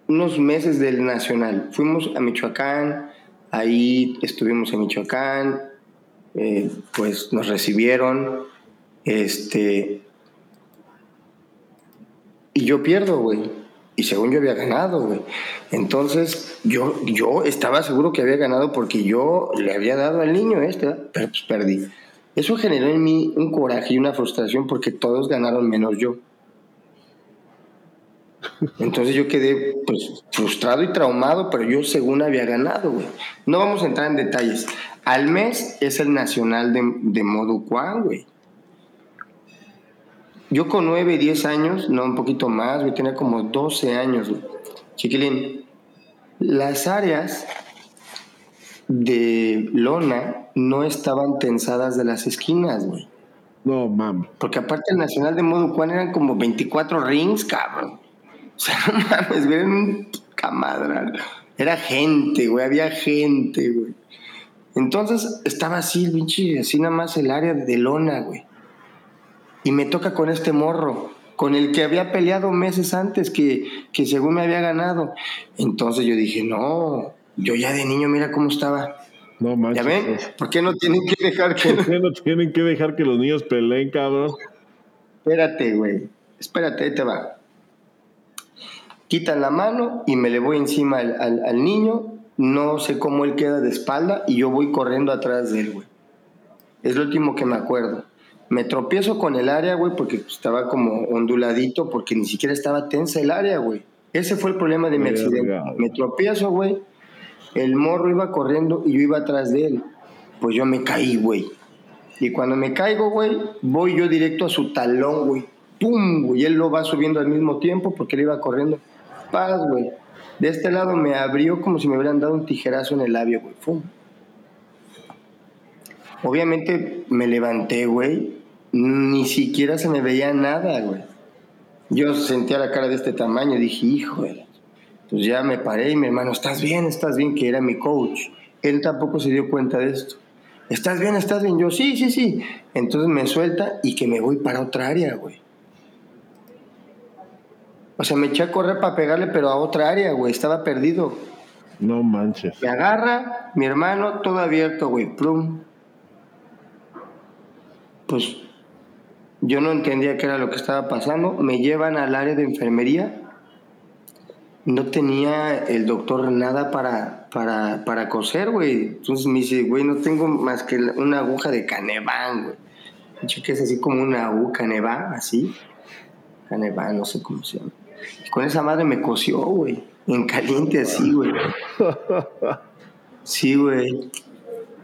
unos meses del Nacional. Fuimos a Michoacán, ahí estuvimos en Michoacán, eh, pues nos recibieron, este, y yo pierdo, güey. Y según yo había ganado, güey. Entonces, yo, yo estaba seguro que había ganado porque yo le había dado al niño este, pero pues perdí. Eso generó en mí un coraje y una frustración porque todos ganaron menos yo. Entonces yo quedé pues, frustrado y traumado, pero yo según había ganado, güey. No vamos a entrar en detalles. Al mes es el nacional de, de modo cuán, güey. Yo con 9, 10 años, no un poquito más, güey, tenía como 12 años, güey. Chiquilín, las áreas de lona no estaban tensadas de las esquinas, güey. No, mames. Porque aparte el Nacional de Modo Juan eran como 24 rings, cabrón. O sea, *laughs* no mames, güey, era un camadral. Era gente, güey, había gente, güey. Entonces estaba así, pinche, así nada más el área de lona, güey. Y me toca con este morro, con el que había peleado meses antes, que, que según me había ganado. Entonces yo dije, no, yo ya de niño, mira cómo estaba. No manches. ¿Ya ven? ¿Por qué no tienen que dejar que.? ¿Por qué no tienen que dejar que los niños peleen, cabrón? Espérate, güey. Espérate, ahí te va. quitan la mano y me le voy encima al, al niño, no sé cómo él queda de espalda y yo voy corriendo atrás de él, güey. Es lo último que me acuerdo. Me tropiezo con el área, güey, porque estaba como onduladito, porque ni siquiera estaba tensa el área, güey. Ese fue el problema de mi accidente. Me tropiezo, güey. El morro iba corriendo y yo iba atrás de él. Pues yo me caí, güey. Y cuando me caigo, güey, voy yo directo a su talón, güey. ¡Pum! Güey. Y él lo va subiendo al mismo tiempo porque él iba corriendo. Paz, güey. De este lado me abrió como si me hubieran dado un tijerazo en el labio, güey. ¡Pum! Obviamente me levanté, güey. Ni siquiera se me veía nada, güey. Yo sentía la cara de este tamaño dije, hijo, pues ya me paré y mi hermano, ¿estás bien? ¿Estás bien? Que era mi coach. Él tampoco se dio cuenta de esto. ¿Estás bien? ¿Estás bien? Yo, sí, sí, sí. Entonces me suelta y que me voy para otra área, güey. O sea, me eché a correr para pegarle, pero a otra área, güey. Estaba perdido. No manches. Me agarra mi hermano, todo abierto, güey. Plum pues yo no entendía qué era lo que estaba pasando. Me llevan al área de enfermería. No tenía el doctor nada para, para, para coser, güey. Entonces me dice, güey, no tengo más que una aguja de caneván, güey. Que es así como una aguja caneván, así. Caneván, no sé cómo se llama. Con esa madre me cosió, güey. En caliente así, güey. Sí, güey.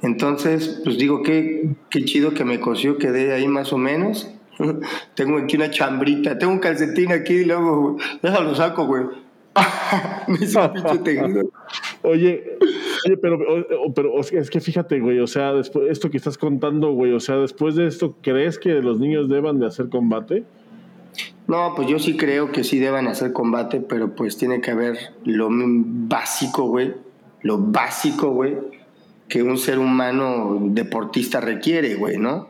Entonces, pues digo, qué, qué chido que me cosió, quedé ahí más o menos. *laughs* tengo aquí una chambrita, tengo un calcetín aquí y luego, déjalo saco, güey. *laughs* me hizo un pinche tejido. Oye, oye, pero, pero es que fíjate, güey, o sea, después, esto que estás contando, güey, o sea, después de esto, ¿crees que los niños deban de hacer combate? No, pues yo sí creo que sí deban hacer combate, pero pues tiene que haber lo básico, güey, lo básico, güey, que un ser humano deportista requiere, güey, ¿no?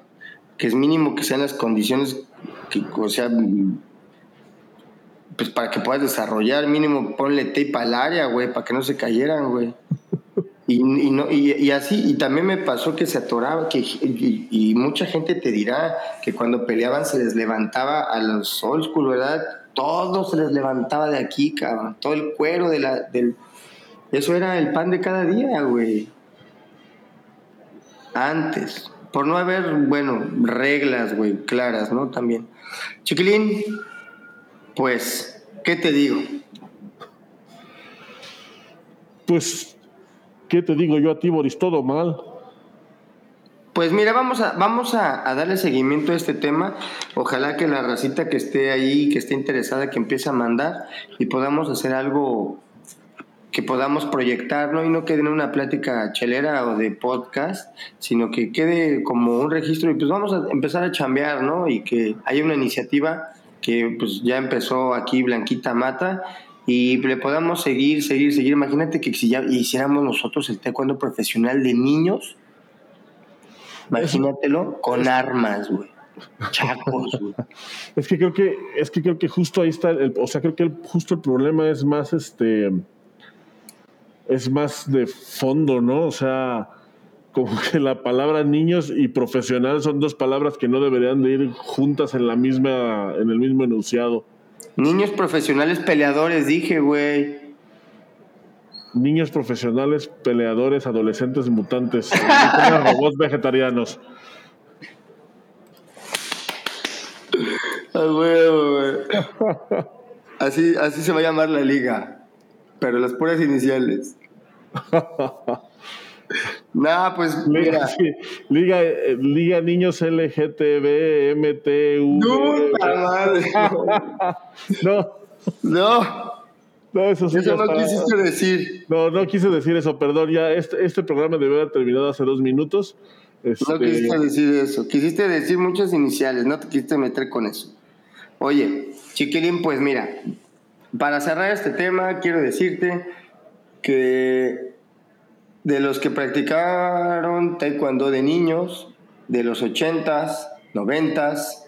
Que es mínimo que sean las condiciones que, o sea, pues para que puedas desarrollar, mínimo ponle tape al área, güey, para que no se cayeran, güey. *laughs* Y, no, y, así, y también me pasó que se atoraba, que, y, mucha gente te dirá que cuando peleaban se les levantaba a los old school, ¿verdad? Todo se les levantaba de aquí, cabrón. Todo el cuero de la, del... Eso era el pan de cada día, güey antes, por no haber, bueno, reglas, güey, claras, ¿no? También. Chiquilín, pues, ¿qué te digo? Pues, ¿qué te digo yo a ti, Boris? Todo mal. Pues mira, vamos a, vamos a, a, darle seguimiento a este tema. Ojalá que la racita que esté ahí, que esté interesada, que empiece a mandar y podamos hacer algo que podamos proyectar, ¿no? Y no quede en una plática chelera o de podcast, sino que quede como un registro y pues vamos a empezar a chambear, ¿no? Y que haya una iniciativa que pues ya empezó aquí Blanquita Mata y le podamos seguir, seguir, seguir. Imagínate que si ya hiciéramos nosotros el taekwondo profesional de niños, imagínatelo con armas, güey. Chacos, güey. *laughs* Es que creo que, es que creo que justo ahí está, el, o sea, creo que el, justo el problema es más este es más de fondo, ¿no? O sea, como que la palabra niños y profesional son dos palabras que no deberían de ir juntas en la misma, en el mismo enunciado. Niños profesionales peleadores, dije, güey. Niños profesionales, peleadores, adolescentes mutantes, *laughs* robots vegetarianos. güey. Así, así se va a llamar la liga pero las puras iniciales. *laughs* Nah, pues mira. Liga, eh, Liga Niños LGTB, MTU. No, madre. *laughs* no. No. Eso sí Eso no quisiste decir. No, no quise decir eso, perdón. Ya este, este programa debió haber terminado hace dos minutos. Este... No quisiste decir eso. Quisiste decir muchas iniciales, no te quisiste meter con eso. Oye, chiquilín, pues mira, para cerrar este tema, quiero decirte que de los que practicaron taekwondo de niños, de los 80s, 90s,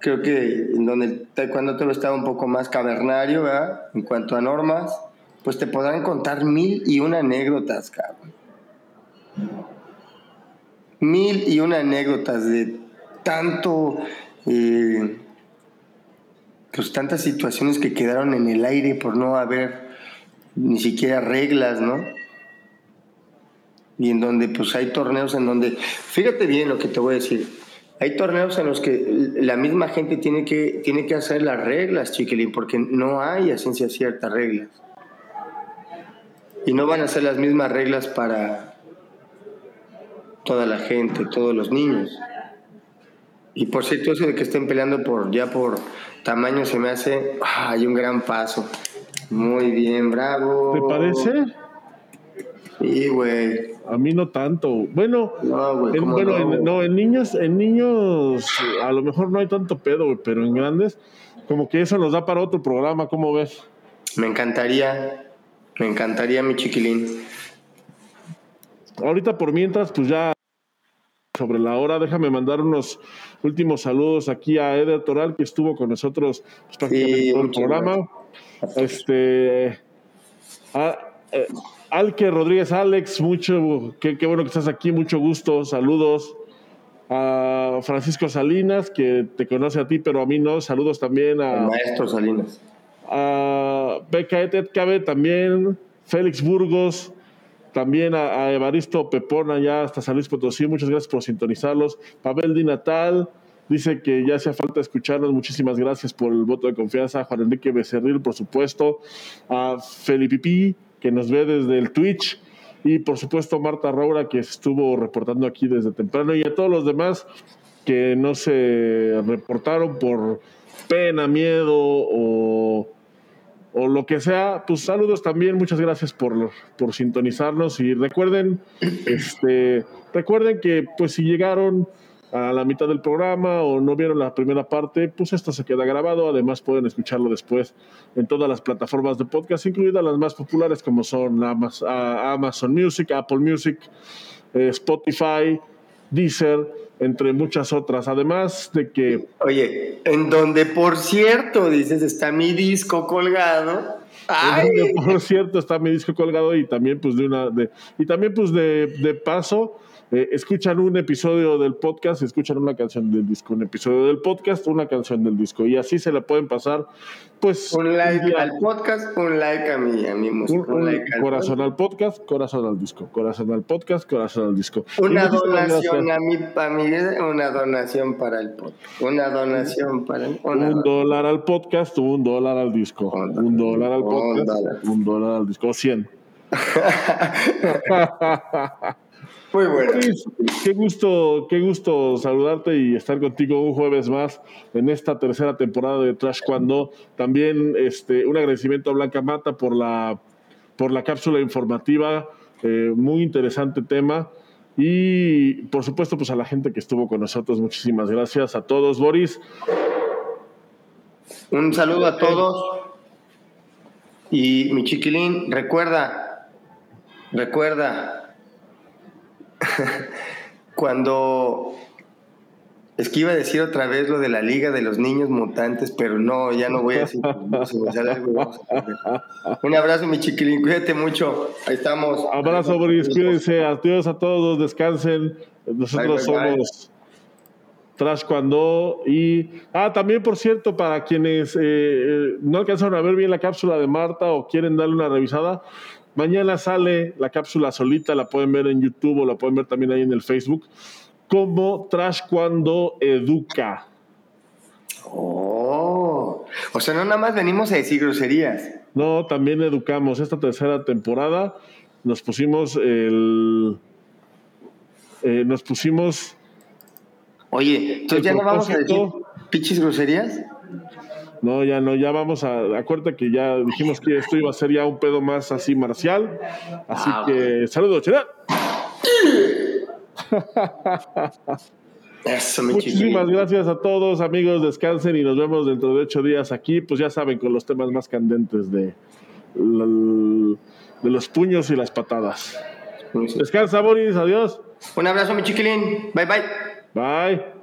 creo que en donde el taekwondo todo estaba un poco más cavernario, ¿verdad? En cuanto a normas, pues te podrán contar mil y una anécdotas, cabrón. Mil y una anécdotas de tanto... Eh, pues tantas situaciones que quedaron en el aire por no haber ni siquiera reglas, ¿no? Y en donde pues hay torneos en donde, fíjate bien lo que te voy a decir, hay torneos en los que la misma gente tiene que, tiene que hacer las reglas, chiquilín, porque no hay a ciencia cierta reglas. Y no van a ser las mismas reglas para toda la gente, todos los niños. Y por cierto, eso de que estén peleando por ya por tamaño se me hace, hay un gran paso. Muy bien, bravo. ¿Te parece? Sí, güey. A mí no tanto. Bueno, No, en, ¿cómo bueno, no? en, no, en niños, en niños a lo mejor no hay tanto pedo, güey, pero en grandes, como que eso nos da para otro programa, ¿cómo ves? Me encantaría, me encantaría mi chiquilín. Ahorita por mientras, pues ya sobre la hora, déjame mandar unos últimos saludos aquí a Eder Toral, que estuvo con nosotros pues, prácticamente Sí, todo el programa. Este, a- eh, Alque Rodríguez Alex, mucho, qué, qué bueno que estás aquí, mucho gusto, saludos. A Francisco Salinas, que te conoce a ti, pero a mí no, saludos también El a, maestro Salinas. a Beca Etcabe también, Félix Burgos, también a, a Evaristo Pepón allá hasta San Luis Potosí, muchas gracias por sintonizarlos. Pavel Di Natal dice que ya hace falta escucharnos, muchísimas gracias por el voto de confianza. Juan Enrique Becerril, por supuesto, a Felipe Pi, que nos ve desde el Twitch. Y por supuesto Marta Raura, que estuvo reportando aquí desde temprano, y a todos los demás que no se reportaron por pena, miedo o, o lo que sea, pues saludos también, muchas gracias por, por sintonizarnos y recuerden, este, recuerden que pues si llegaron a la mitad del programa o no vieron la primera parte, pues esto se queda grabado, además pueden escucharlo después en todas las plataformas de podcast, incluidas las más populares como son Amazon Music, Apple Music, eh, Spotify, Deezer, entre muchas otras, además de que Oye, en donde por cierto, dices, está mi disco colgado. ¡Ay! Donde, por cierto, está mi disco colgado y también, pues, de una. De, y también, pues, de, de paso, eh, escuchan un episodio del podcast, escuchan una canción del disco, un episodio del podcast, una canción del disco. Y así se la pueden pasar, pues. Un like al podcast, un like a mi, a mi música. un- Un, un like al corazón al podcast, corazón al disco, corazón al podcast, corazón al disco. Una donación a mi, a mi- una donación para el podcast. Una donación para el una Un dólar al podcast, un dólar al disco. Un Un dólar al un podcast, dólar. un dólar al disco. O 100. *laughs* *laughs* Muy bueno. Luis, qué gusto, qué gusto saludarte y estar contigo un jueves más en esta tercera temporada de Trash Cuando. También este, un agradecimiento a Blanca Mata por la, por la cápsula informativa, eh, muy interesante tema. Y por supuesto, pues a la gente que estuvo con nosotros, muchísimas gracias a todos. Boris, Un saludo a todos. Y mi chiquilín, recuerda, recuerda, *laughs* cuando es que iba a decir otra vez lo de la Liga de los Niños Mutantes, pero no, ya no voy a decir. no, se me sale algo, vamos a perder. Un abrazo, mi chiquilín, cuídate mucho. Ahí estamos. abrazo, Boris, cuídense, adiós a todos, descansen. Nosotros Bye, bye, bye. somos Trash Cuando. Y, ah, también, por cierto, para quienes eh, eh, no alcanzaron a ver bien la cápsula de Marta o quieren darle una revisada, mañana sale la cápsula solita, la pueden ver en YouTube o la pueden ver también ahí en el Facebook, como Trash Cuando Educa. Oh, o sea, no nada más venimos a decir groserías. No, también educamos. Esta tercera temporada nos pusimos el. eh, nos pusimos. Oye, entonces ya no vamos a decir pinches groserías. No, ya no, ya vamos a. Acuérdate que ya dijimos que esto iba a ser ya un pedo más así marcial. Así Ah, que, saludos, Chela. *laughs* Eso, Muchísimas gracias a todos, amigos. Descansen y nos vemos dentro de ocho días aquí. Pues ya saben, con los temas más candentes de, de los puños y las patadas. Descansa, Boris. Adiós. Un abrazo, mi chiquilín. Bye, bye. Bye.